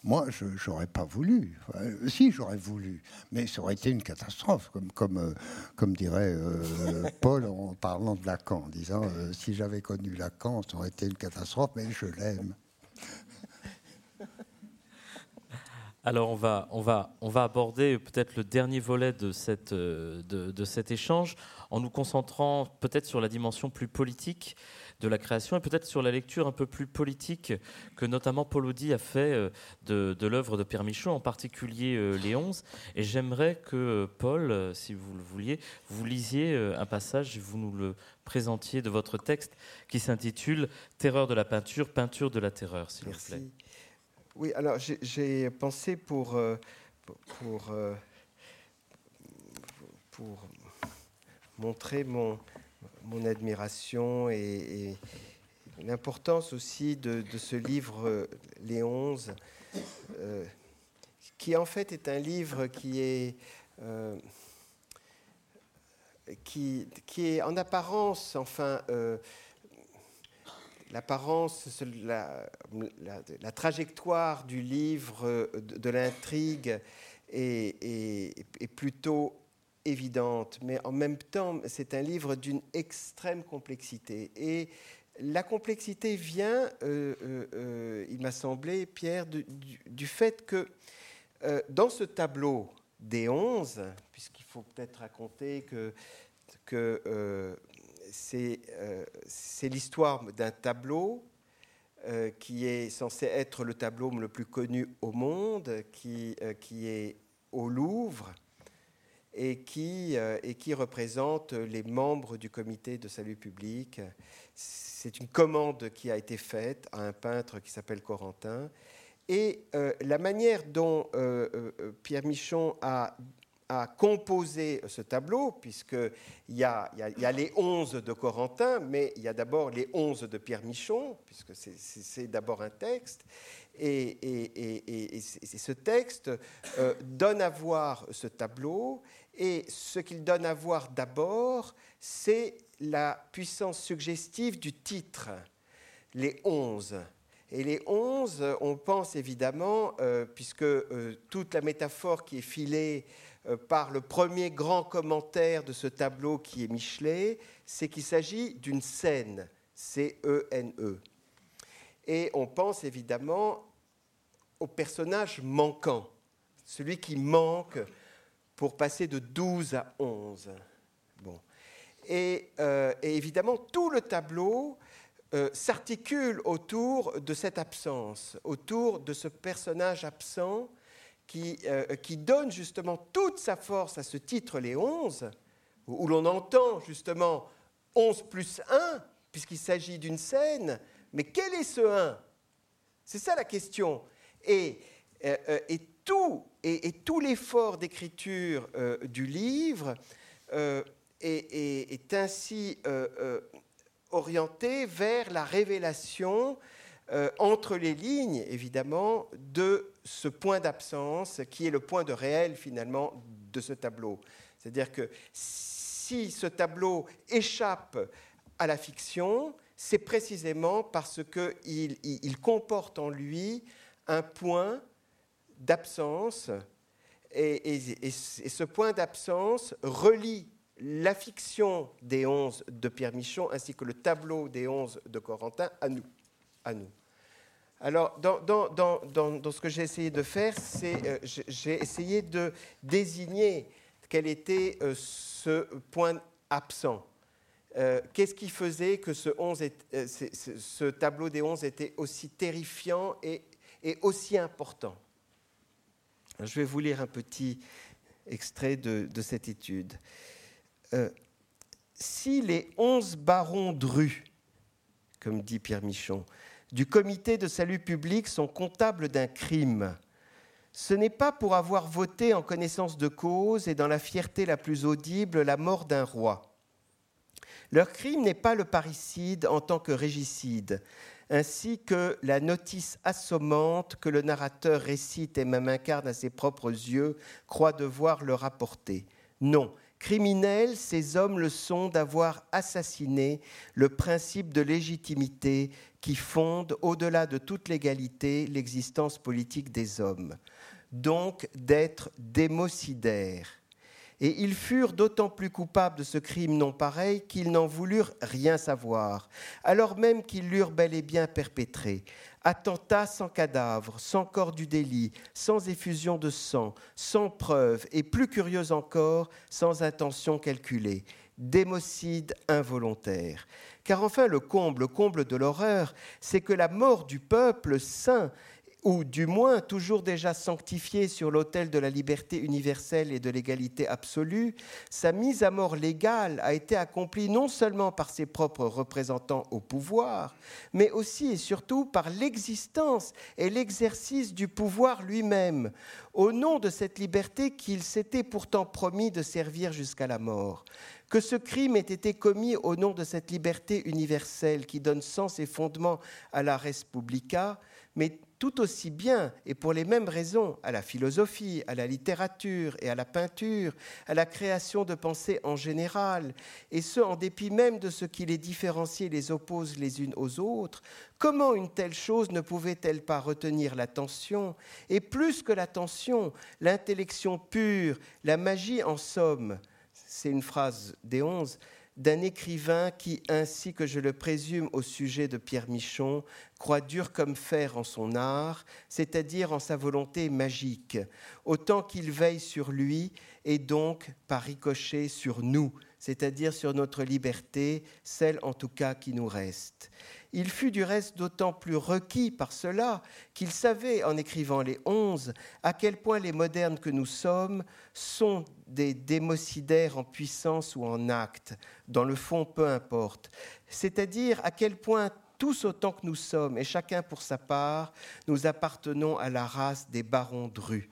Moi, je n'aurais pas voulu. si, j'aurais voulu, mais ça aurait été une catastrophe, comme, comme, euh, comme dirait euh, (laughs) Paul en parlant de Lacan, en disant si j'avais connu Lacan, ça aurait été une catastrophe, mais je l'aime. Alors on va, on va, on va aborder peut-être le dernier volet de, cette, de, de cet échange en nous concentrant peut-être sur la dimension plus politique de la création et peut-être sur la lecture un peu plus politique que notamment Paul Audi a fait euh, de, l'œuvre de Pierre Michaud, en particulier euh, les 11. Et j'aimerais que euh, Paul, si vous le vouliez, vous lisiez un passage, vous nous le présentiez de votre texte qui s'intitule Terreur de la peinture, peinture de la terreur, s'il vous plaît. Oui, alors j'ai pensé pour, pour, pour montrer mon, mon admiration et, l'importance aussi de, ce livre, euh, Les Onze, euh, qui en fait est un livre qui est, euh, qui, est en apparence, enfin, l'apparence, la, la, trajectoire du livre, de, l'intrigue est, plutôt évidente, mais en même temps, c'est un livre d'une extrême complexité. Et la complexité vient, euh, euh, euh, il m'a semblé, Pierre, du, fait que dans ce tableau des onze, puisqu'il faut peut-être raconter que, c'est l'histoire d'un tableau qui est censé être le tableau le plus connu au monde, qui est au Louvre et qui, euh, et qui représente les membres du comité de salut public. C'est une commande qui a été faite à un peintre qui s'appelle Corentin. Et euh, la manière dont euh, Pierre Michon a, composé ce tableau, puisqu'il y y, a, les onze de Corentin, mais il y a d'abord les onze de Pierre Michon, puisque c'est d'abord un texte. Et, ce texte donne à voir ce tableau et ce qu'il donne à voir d'abord, c'est la puissance suggestive du titre, les onze. Et les onze, on pense évidemment, euh, puisque euh, toute la métaphore qui est filée euh, par le premier grand commentaire de ce tableau qui est Michelet, c'est qu'il s'agit d'une scène, C-E-N-E. Et on pense évidemment au personnage manquant, celui qui manque pour passer de 12 à 11. Bon. Euh, et, évidemment, tout le tableau euh, s'articule autour de cette absence, autour de ce personnage absent qui, euh, qui donne justement toute sa force à ce titre, les 11, où, l'on entend justement 11 plus 1, puisqu'il s'agit d'une scène. Mais quel est ce 1 C'est ça la question. Et, et tout, et, tout l'effort d'écriture euh, du livre euh, est, ainsi euh, orienté vers la révélation entre les lignes, évidemment, de ce point d'absence qui est le point de réel, finalement, de ce tableau. C'est-à-dire que si ce tableau échappe à la fiction, c'est précisément parce qu'il il comporte en lui un point d'absence, et, ce point d'absence relie la fiction des onze de Pierre Michon ainsi que le tableau des onze de Corentin à nous. Alors, dans, dans, ce que j'ai essayé de faire, c'est euh, j'ai essayé de désigner quel était euh, ce point absent. Euh, qu'est-ce qui faisait que ce, 11 ce, tableau des onze était aussi terrifiant et, aussi important? Je vais vous lire un petit extrait de, cette étude. Euh, si les onze barons drus, comme dit Pierre Michon, du comité de salut public sont comptables d'un crime, ce n'est pas pour avoir voté en connaissance de cause et dans la fierté la plus audible la mort d'un roi. Leur crime n'est pas le parricide en tant que régicide, ainsi que la notice assommante que le narrateur récite et même incarne à ses propres yeux, croit devoir leur apporter. Non, criminels, ces hommes le sont d'avoir assassiné le principe de légitimité qui fonde, au-delà de toute légalité, l'existence politique des hommes, donc d'être démocidaires. Et ils furent d'autant plus coupables de ce crime non pareil qu'ils n'en voulurent rien savoir, alors même qu'ils l'eurent bel et bien perpétré. Attentat sans cadavre, sans corps du délit, sans effusion de sang, sans preuve, et plus curieux encore, sans intention calculée. Démocide involontaire. Car enfin, le comble, le comble de l'horreur, c'est que la mort du peuple saint ou du moins toujours déjà sanctifié sur l'autel de la liberté universelle et de l'égalité absolue, sa mise à mort légale a été accomplie non seulement par ses propres représentants au pouvoir, mais aussi et surtout par l'existence et l'exercice du pouvoir lui-même, au nom de cette liberté qu'il s'était pourtant promis de servir jusqu'à la mort. Que ce crime ait été commis au nom de cette liberté universelle qui donne sens et fondement à la Respublica, mais tout aussi bien et pour les mêmes raisons à la philosophie, à la littérature et à la peinture, à la création de pensées en général, et ce en dépit même de ce qui les différencie et les oppose les unes aux autres, comment une telle chose ne pouvait-elle pas retenir l'attention Et plus que l'attention, l'intellection pure, la magie en somme, c'est une phrase des onze, d'un écrivain qui, ainsi que je le présume au sujet de Pierre Michon, croit dur comme fer en son art, c'est-à-dire en sa volonté magique, autant qu'il veille sur lui et donc par ricochet sur nous, c'est-à-dire sur notre liberté, celle en tout cas qui nous reste. Il fut du reste d'autant plus requis par cela qu'il savait, en écrivant les onze, à quel point les modernes que nous sommes sont des démocidaires en puissance ou en acte, dans le fond peu importe, c'est-à-dire à quel point tous autant que nous sommes, et chacun pour sa part, nous appartenons à la race des barons drus.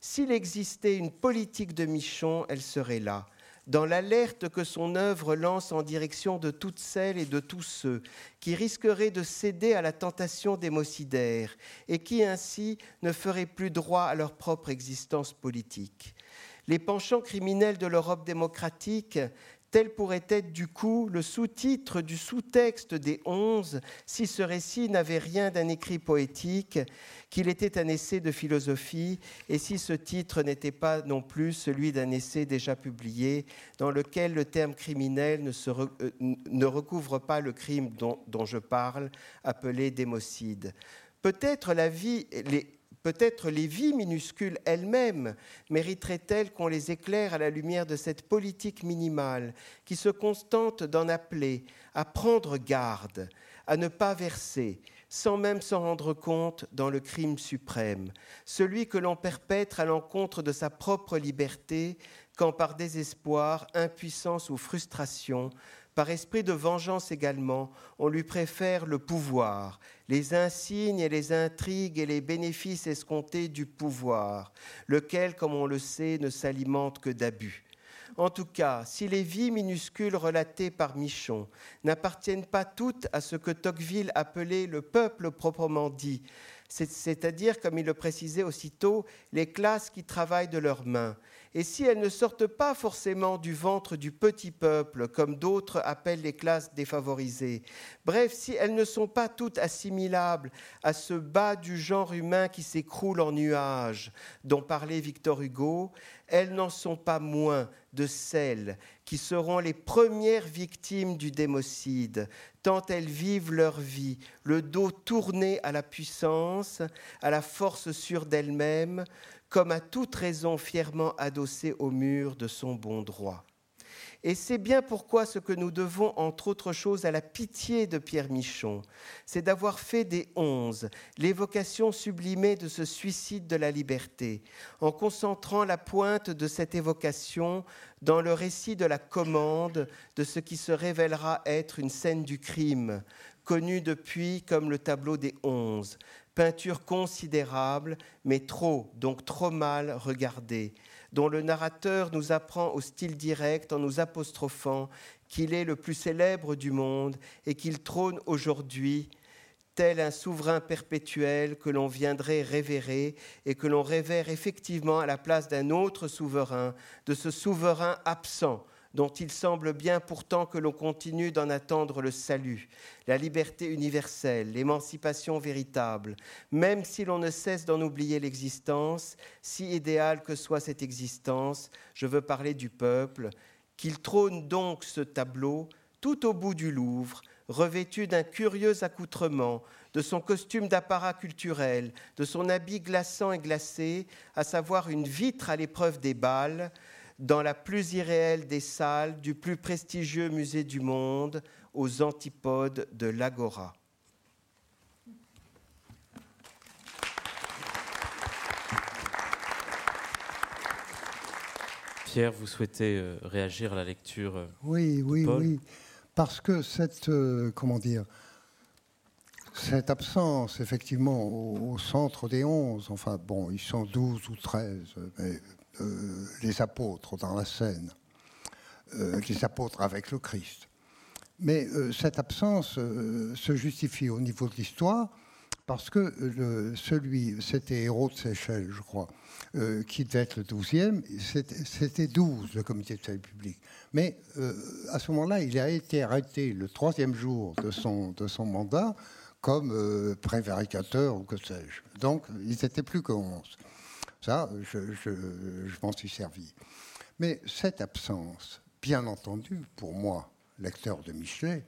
S'il existait une politique de Michon, elle serait là, dans l'alerte que son œuvre lance en direction de toutes celles et de tous ceux qui risqueraient de céder à la tentation démocidaire et qui ainsi ne feraient plus droit à leur propre existence politique. Les penchants criminels de l'Europe démocratique Tel pourrait être du coup le sous-titre du sous-texte des Onze si ce récit n'avait rien d'un écrit poétique, qu'il était un essai de philosophie, et si ce titre n'était pas non plus celui d'un essai déjà publié, dans lequel le terme criminel ne, euh, recouvre pas le crime dont, dont je parle, appelé démocide. Peut-être la vie, les, Peut-être les vies minuscules elles-mêmes mériteraient-elles qu'on les éclaire à la lumière de cette politique minimale qui se contente d'en appeler à prendre garde, à ne pas verser, sans même s'en rendre compte, dans le crime suprême, celui que l'on perpètre à l'encontre de sa propre liberté, quand par désespoir, impuissance ou frustration, par esprit de vengeance également, on lui préfère le pouvoir, les insignes et les intrigues et les bénéfices escomptés du pouvoir, lequel, comme on le sait, ne s'alimente que d'abus. En tout cas, si les vies minuscules relatées par Michon n'appartiennent pas toutes à ce que Tocqueville appelait le peuple proprement dit, c'est-à-dire, comme il le précisait aussitôt, les classes qui travaillent de leurs mains, et si elles ne sortent pas forcément du ventre du petit peuple, comme d'autres appellent les classes défavorisées, bref, si elles ne sont pas toutes assimilables à ce bas du genre humain qui s'écroule en nuages dont parlait Victor Hugo, elles n'en sont pas moins de celles qui seront les premières victimes du démocide, tant elles vivent leur vie, le dos tourné à la puissance, à la force sûre d'elles-mêmes, comme à toute raison fièrement adossée au mur de son bon droit. Et c'est bien pourquoi ce que nous devons, entre autres choses, à la pitié de Pierre Michon, c'est d'avoir fait des onze l'évocation sublimée de ce suicide de la liberté, en concentrant la pointe de cette évocation dans le récit de la commande de ce qui se révélera être une scène du crime, connue depuis comme le tableau des onze, peinture considérable, mais trop, donc trop mal regardée, dont le narrateur nous apprend au style direct en nous apostrophant qu'il est le plus célèbre du monde et qu'il trône aujourd'hui tel un souverain perpétuel que l'on viendrait révérer et que l'on révère effectivement à la place d'un autre souverain, de ce souverain absent dont il semble bien pourtant que l'on continue d'en attendre le salut, la liberté universelle, l'émancipation véritable, même si l'on ne cesse d'en oublier l'existence, si idéale que soit cette existence, je veux parler du peuple, qu'il trône donc ce tableau tout au bout du Louvre, revêtu d'un curieux accoutrement, de son costume d'apparat culturel, de son habit glaçant et glacé, à savoir une vitre à l'épreuve des balles, dans la plus irréelle des salles du plus prestigieux musée du monde, aux antipodes de l'Agora. Pierre, vous souhaitez euh, réagir à la lecture euh, Oui, oui, oui. Parce que cette, euh, comment dire, cette absence, effectivement, au, centre des onze, enfin bon, ils sont douze ou treize, mais euh, les apôtres dans la scène, euh, les apôtres avec le Christ. Mais euh, cette absence se justifie au niveau de l'histoire parce que celui, c'était Héros de Seychelles, je crois, qui devait être le douzième, c'était douze, le comité de salut public. Mais à ce moment-là, il a été arrêté le troisième jour de son, de son mandat comme prévaricateur ou que sais-je. Donc, ils n'étaient plus que onze. Ça, je, m'en suis servi. Mais cette absence, bien entendu, pour moi, lecteur de Michelet,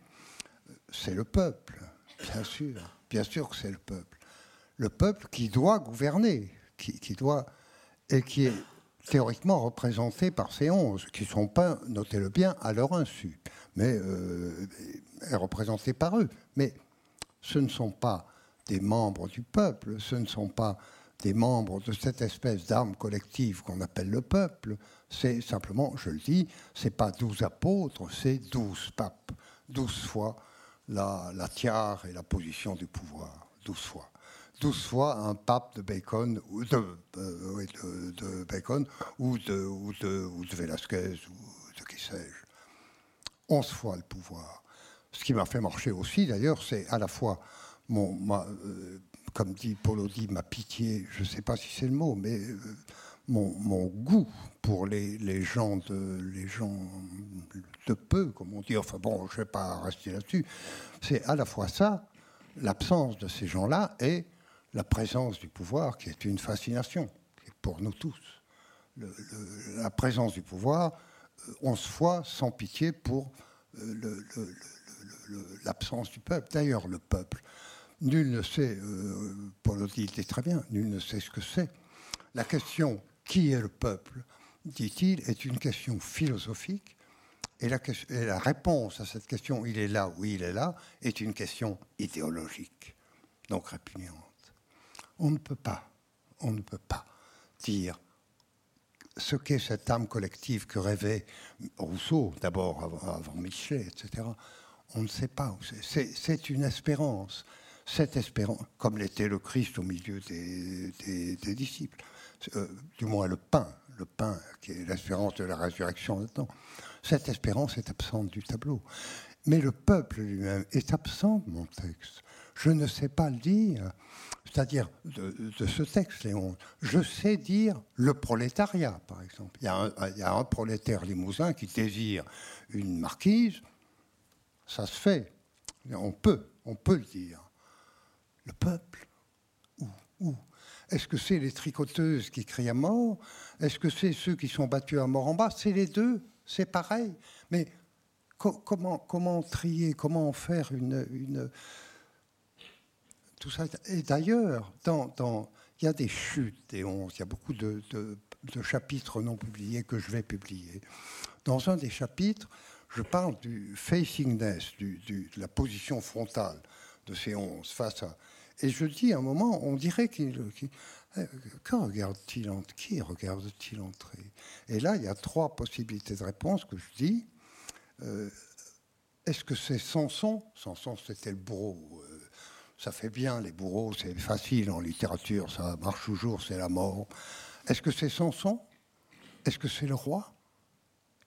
c'est le peuple, bien sûr. Bien sûr que c'est le peuple. Le peuple qui doit gouverner, qui, doit et qui est théoriquement représenté par ces onze, qui ne sont pas, notez-le bien, à leur insu, mais euh, représenté par eux. Mais ce ne sont pas des membres du peuple, ce ne sont pas des membres de cette espèce d'arme collective qu'on appelle le peuple, c'est simplement, je le dis, c'est pas douze apôtres, c'est douze papes, douze fois la, tiare et la position du pouvoir, douze fois. Douze fois un pape de Bacon ou de, euh, de, Bacon ou de, ou de, Velasquez ou de qui sais-je. Onze fois le pouvoir. Ce qui m'a fait marcher aussi, d'ailleurs, c'est à la fois mon, euh, comme dit Paul ma pitié, je ne sais pas si c'est le mot, mais euh, mon, goût pour les, gens de, les gens de peu, comme on dit, enfin bon, je ne vais pas rester là-dessus, c'est à la fois ça, l'absence de ces gens-là, et la présence du pouvoir, qui est une fascination pour nous tous. la présence du pouvoir, onze fois sans pitié pour euh, l'absence du peuple. D'ailleurs, le peuple, Nul ne sait, euh, Paul dit très bien, nul ne sait ce que c'est. La question qui est le peuple, dit-il, est une question philosophique, et la, et la, réponse à cette question, il est là ou il est là, est une question idéologique, donc répugnante. On ne peut pas, on ne peut pas dire ce qu'est cette âme collective que rêvait Rousseau, d'abord avant, avant Michelet, etc. On ne sait pas. C'est une espérance cette espérance, comme l'était le Christ au milieu des, disciples, euh, du moins le pain, le pain qui est l'espérance de la résurrection maintenant, cette espérance est absente du tableau. Mais le peuple lui-même est absent de mon texte. Je ne sais pas le dire, c'est-à-dire de, ce texte, Léon. Je sais dire le prolétariat, par exemple. Il y, a un, il y a un prolétaire limousin qui désire une marquise, ça se fait. On peut, on peut le dire. Le peuple. Où, Où Est-ce que c'est les tricoteuses qui crient à mort? Est-ce que c'est ceux qui sont battus à mort en bas? C'est les deux, c'est pareil. Mais comment, comment trier Comment faire une, une tout ça? Et d'ailleurs, dans, dans, il y a des chutes des onze, il y a beaucoup de, de, chapitres non publiés que je vais publier. Dans un des chapitres, je parle du facingness, du, de la position frontale de ces onze face à, et je dis à un moment, on dirait qu'il. Euh, que regarde-t-il Qui regarde-t-il entrer? Et là, il y a trois possibilités de réponse que je dis. Euh, est-ce que c'est Samson Samson, c'était le bourreau. Euh, ça fait bien, les bourreaux, c'est facile en littérature, ça marche toujours, c'est la mort. Est-ce que c'est Samson Est-ce que c'est le roi?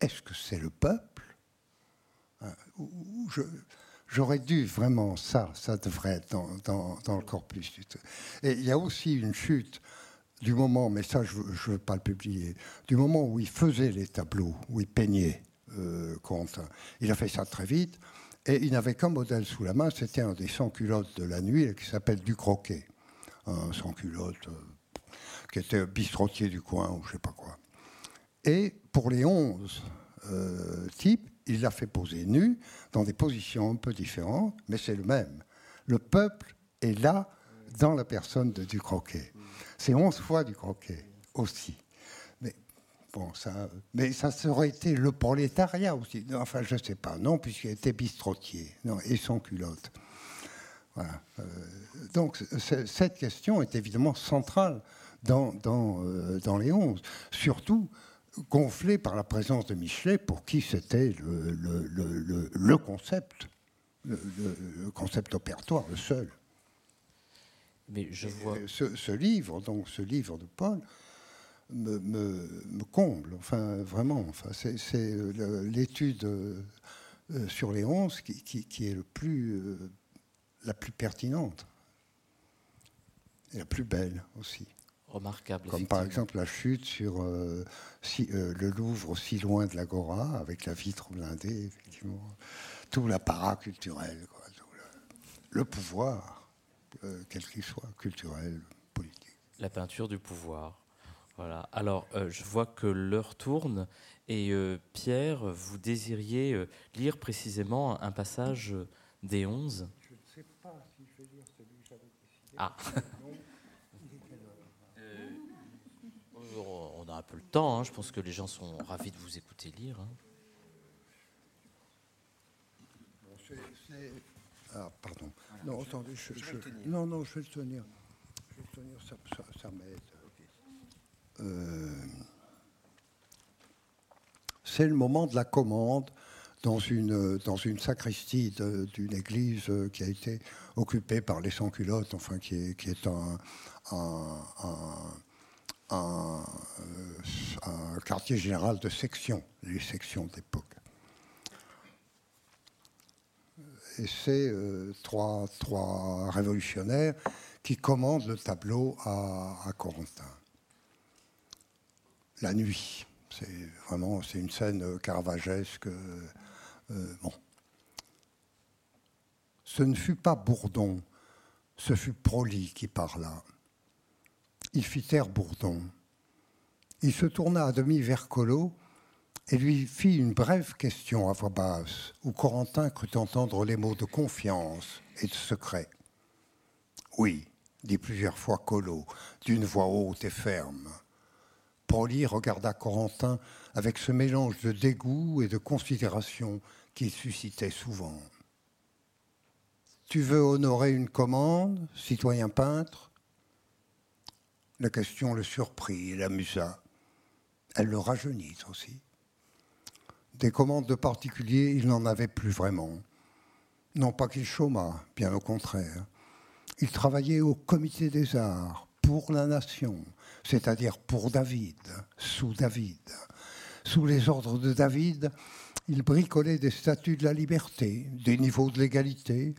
Est-ce que c'est le peuple? Je, J'aurais dû vraiment, ça, ça devrait être dans, dans, le corpus. Et il y a aussi une chute du moment, mais ça je ne veux pas le publier, du moment où il faisait les tableaux, où il peignait euh, Il a fait ça très vite. Et il n'avait qu'un modèle sous la main, c'était un des sans-culottes de la nuit qui s'appelle du croquet. Un sans-culotte euh, qui était bistrotier du coin ou je sais pas quoi. Et pour les 11 euh, types, il l'a fait poser nu, dans des positions un peu différentes, mais c'est le même. Le peuple est là dans la personne de du croquet. C'est 11 fois du croquet aussi. Mais bon, ça, mais ça aurait été le prolétariat aussi. Enfin, je ne sais pas, non, puisqu'il était bistrotier, non, et sans culotte. Voilà. Euh, donc, cette question est évidemment centrale dans, dans, euh, dans les 11. Surtout gonflé par la présence de Michelet, pour qui c'était le, le, le, concept, le, concept opératoire, le seul. Mais je vois. Ce, livre, donc ce livre de Paul, me, me, comble. Enfin, vraiment. Enfin, c'est l'étude euh, sur les onze qui, qui, qui, est le plus, euh, la plus pertinente et la plus belle aussi remarquable. Comme par exemple la chute sur euh, euh, le Louvre si loin de l'Agora, avec la vitre blindée, effectivement. Tout l'apparat culturel, le, pouvoir, euh, quel qu'il soit, culturel, politique. La peinture du pouvoir. Voilà. Alors, je vois que l'heure tourne et Pierre, vous désiriez lire précisément un passage des 11 Je ne sais pas si je vais lire celui que j'avais décidé. Ah (laughs) on a un peu le temps. Hein. Je pense que les gens sont ravis de vous écouter lire. Hein. Ah, pardon. Non, attendez, je, non, non, je vais le tenir. Je vais le tenir, ça, ça, m'aide. Euh, c'est le moment de la commande dans une, dans une sacristie d'une église qui a été occupée par les sans-culottes, enfin qui est, qui est un, un un, quartier général de section, les sections d'époque. Et c'est euh, trois, trois, révolutionnaires qui commandent le tableau à, Corentin. La nuit, c'est vraiment c'est une scène caravagesque. Euh, bon. Ce ne fut pas Bourdon, ce fut Proli qui parla il fit taire Bourdon. Il se tourna à demi vers Collot et lui fit une brève question à voix basse, où Corentin crut entendre les mots de confiance et de secret. Oui, dit plusieurs fois Collot, d'une voix haute et ferme. Pauli regarda Corentin avec ce mélange de dégoût et de considération qu'il suscitait souvent. Tu veux honorer une commande, citoyen peintre? La question le surprit et l'amusa. Elle le rajeunit aussi. Des commandes de particuliers, il n'en avait plus vraiment. Non pas qu'il chômât, bien au contraire. Il travaillait au comité des arts, pour la nation, c'est-à-dire pour David, sous David. Sous les ordres de David, il bricolait des statues de la liberté, des niveaux de l'égalité,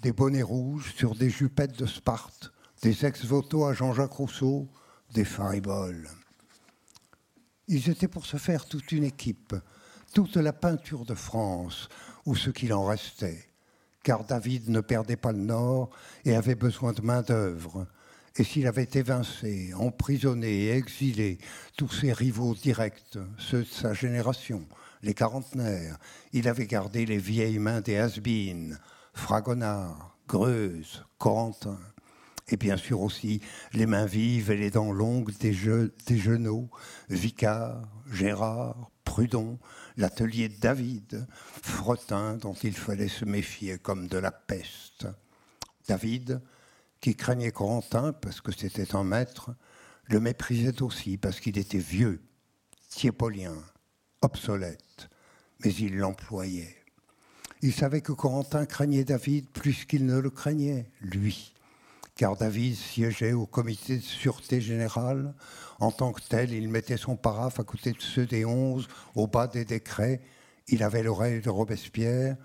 des bonnets rouges sur des jupettes de Sparte, des ex-voto à Jean-Jacques Rousseau, des fariboles. Ils étaient pour se faire toute une équipe, toute la peinture de France, ou ce qu'il en restait, car David ne perdait pas le Nord et avait besoin de main-d'œuvre. Et s'il avait évincé, emprisonné et exilé tous ses rivaux directs, ceux de sa génération, les quarantenaires, il avait gardé les vieilles mains des has Fragonard, Greuze, Corentin et bien sûr aussi les mains vives et les dents longues des, jeux, des genoux, Vicard, Gérard, Prudon, l'atelier de David, Fretin dont il fallait se méfier comme de la peste. David, qui craignait Corentin parce que c'était un maître, le méprisait aussi parce qu'il était vieux, tiépolien, obsolète, mais il l'employait. Il savait que Corentin craignait David plus qu'il ne le craignait, lui car David siégeait au comité de sûreté générale. En tant que tel, il mettait son paraphe à côté de ceux des onze, au bas des décrets. Il avait l'oreille de Robespierre,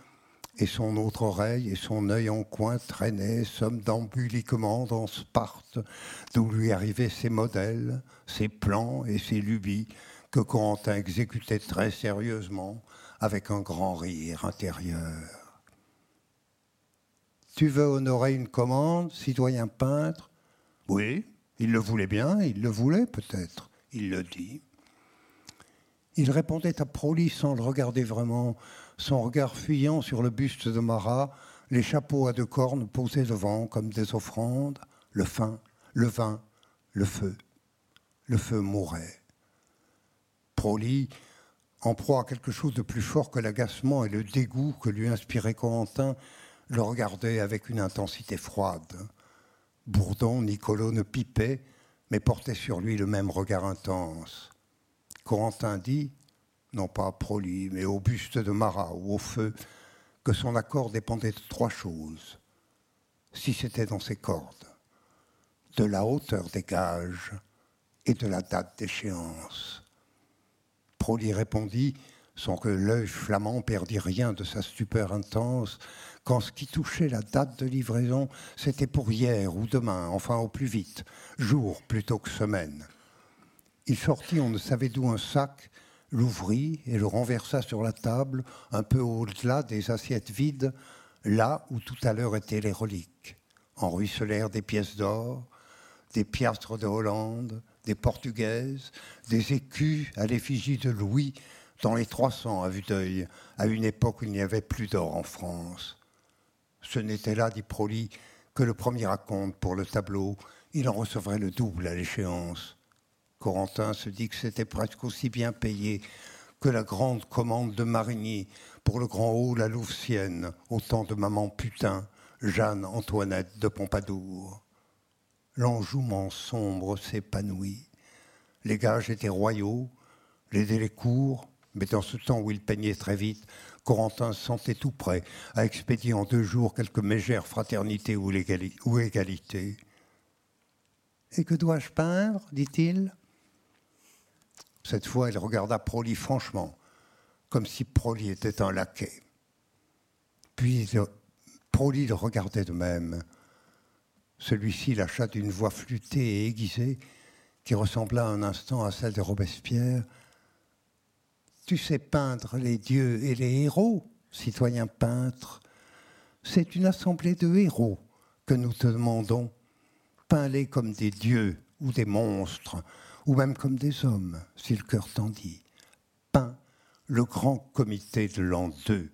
et son autre oreille et son œil en coin traînaient somnambuliquement dans Sparte, d'où lui arrivaient ses modèles, ses plans et ses lubies que Corentin exécutait très sérieusement, avec un grand rire intérieur. Tu veux honorer une commande, citoyen peintre Oui, il le voulait bien, il le voulait peut-être, il le dit. Il répondait à Proli sans le regarder vraiment, son regard fuyant sur le buste de Marat, les chapeaux à deux cornes posés devant comme des offrandes, le fin, le vin, le feu. Le feu mourait. Proli, en proie à quelque chose de plus fort que l'agacement et le dégoût que lui inspirait Corentin, le regardait avec une intensité froide. Bourdon, Nicolo ne pipait, mais portait sur lui le même regard intense. Corentin dit, non pas à Proli, mais au buste de Marat ou au feu, que son accord dépendait de trois choses, si c'était dans ses cordes, de la hauteur des gages et de la date d'échéance. Proli répondit, sans que l'œil flamand perdît rien de sa stupeur intense, qu'en ce qui touchait la date de livraison, c'était pour hier ou demain, enfin au plus vite, jour plutôt que semaine. Il sortit, on ne savait d'où, un sac, l'ouvrit et le renversa sur la table, un peu au-delà des assiettes vides, là où tout à l'heure étaient les reliques. En ruisselèrent des pièces d'or, des piastres de Hollande, des portugaises, des écus à l'effigie de Louis, dans les 300 à vue d'œil, à une époque où il n'y avait plus d'or en France. Ce n'était là, dit Proli, que le premier raconte pour le tableau. Il en recevrait le double à l'échéance. Corentin se dit que c'était presque aussi bien payé que la grande commande de Marigny pour le grand hall à Louvciennes, au temps de maman putain, Jeanne Antoinette de Pompadour. L'enjouement sombre s'épanouit. Les gages étaient royaux, les délais courts, mais dans ce temps où il peignait très vite, Corentin se sentait tout prêt à expédier en deux jours quelques mégères fraternités ou, égalités. Et que dois-je peindre? dit-il. Cette fois, il regarda Proli franchement, comme si Proli était un laquais. Puis Proli le regardait de même. Celui-ci lâcha d'une voix flûtée et aiguisée qui ressembla un instant à celle de Robespierre. Tu sais peindre les dieux et les héros, citoyen peintre. C'est une assemblée de héros que nous te demandons. Peins-les comme des dieux ou des monstres, ou même comme des hommes, si le cœur t'en dit. Peins le grand comité de l'an 2,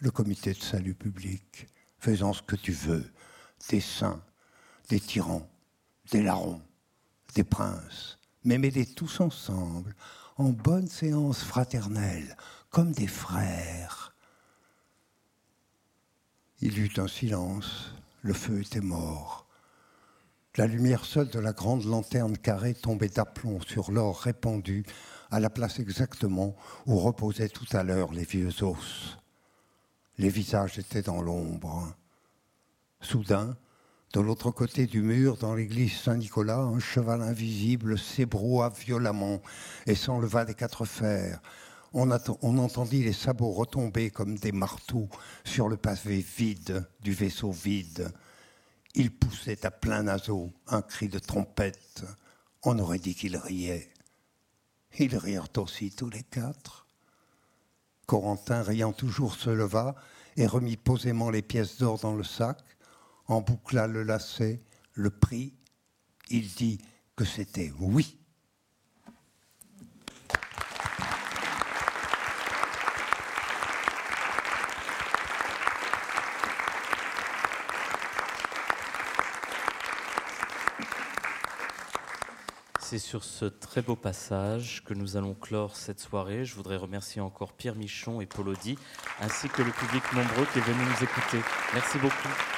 le comité de salut public, faisant ce que tu veux, des saints, des tyrans, des larrons, des princes, mais mets-les tous ensemble, en bonne séance fraternelle, comme des frères. Il y eut un silence, le feu était mort. La lumière seule de la grande lanterne carrée tombait d'aplomb sur l'or répandu, à la place exactement où reposaient tout à l'heure les vieux os. Les visages étaient dans l'ombre. Soudain, de l'autre côté du mur, dans l'église Saint-Nicolas, un cheval invisible s'ébroua violemment et s'enleva des quatre fers. On, entendit les sabots retomber comme des marteaux sur le pavé vide du vaisseau vide. Il poussait à plein naseau un cri de trompette. On aurait dit qu'il riait. Ils rirent aussi tous les quatre. Corentin, riant toujours, se leva et remit posément les pièces d'or dans le sac en boucla le lacet, le prit. Il dit que c'était oui. C'est sur ce très beau passage que nous allons clore cette soirée. Je voudrais remercier encore Pierre Michon et Paul Audi, ainsi que le public nombreux qui est venu nous écouter. Merci beaucoup.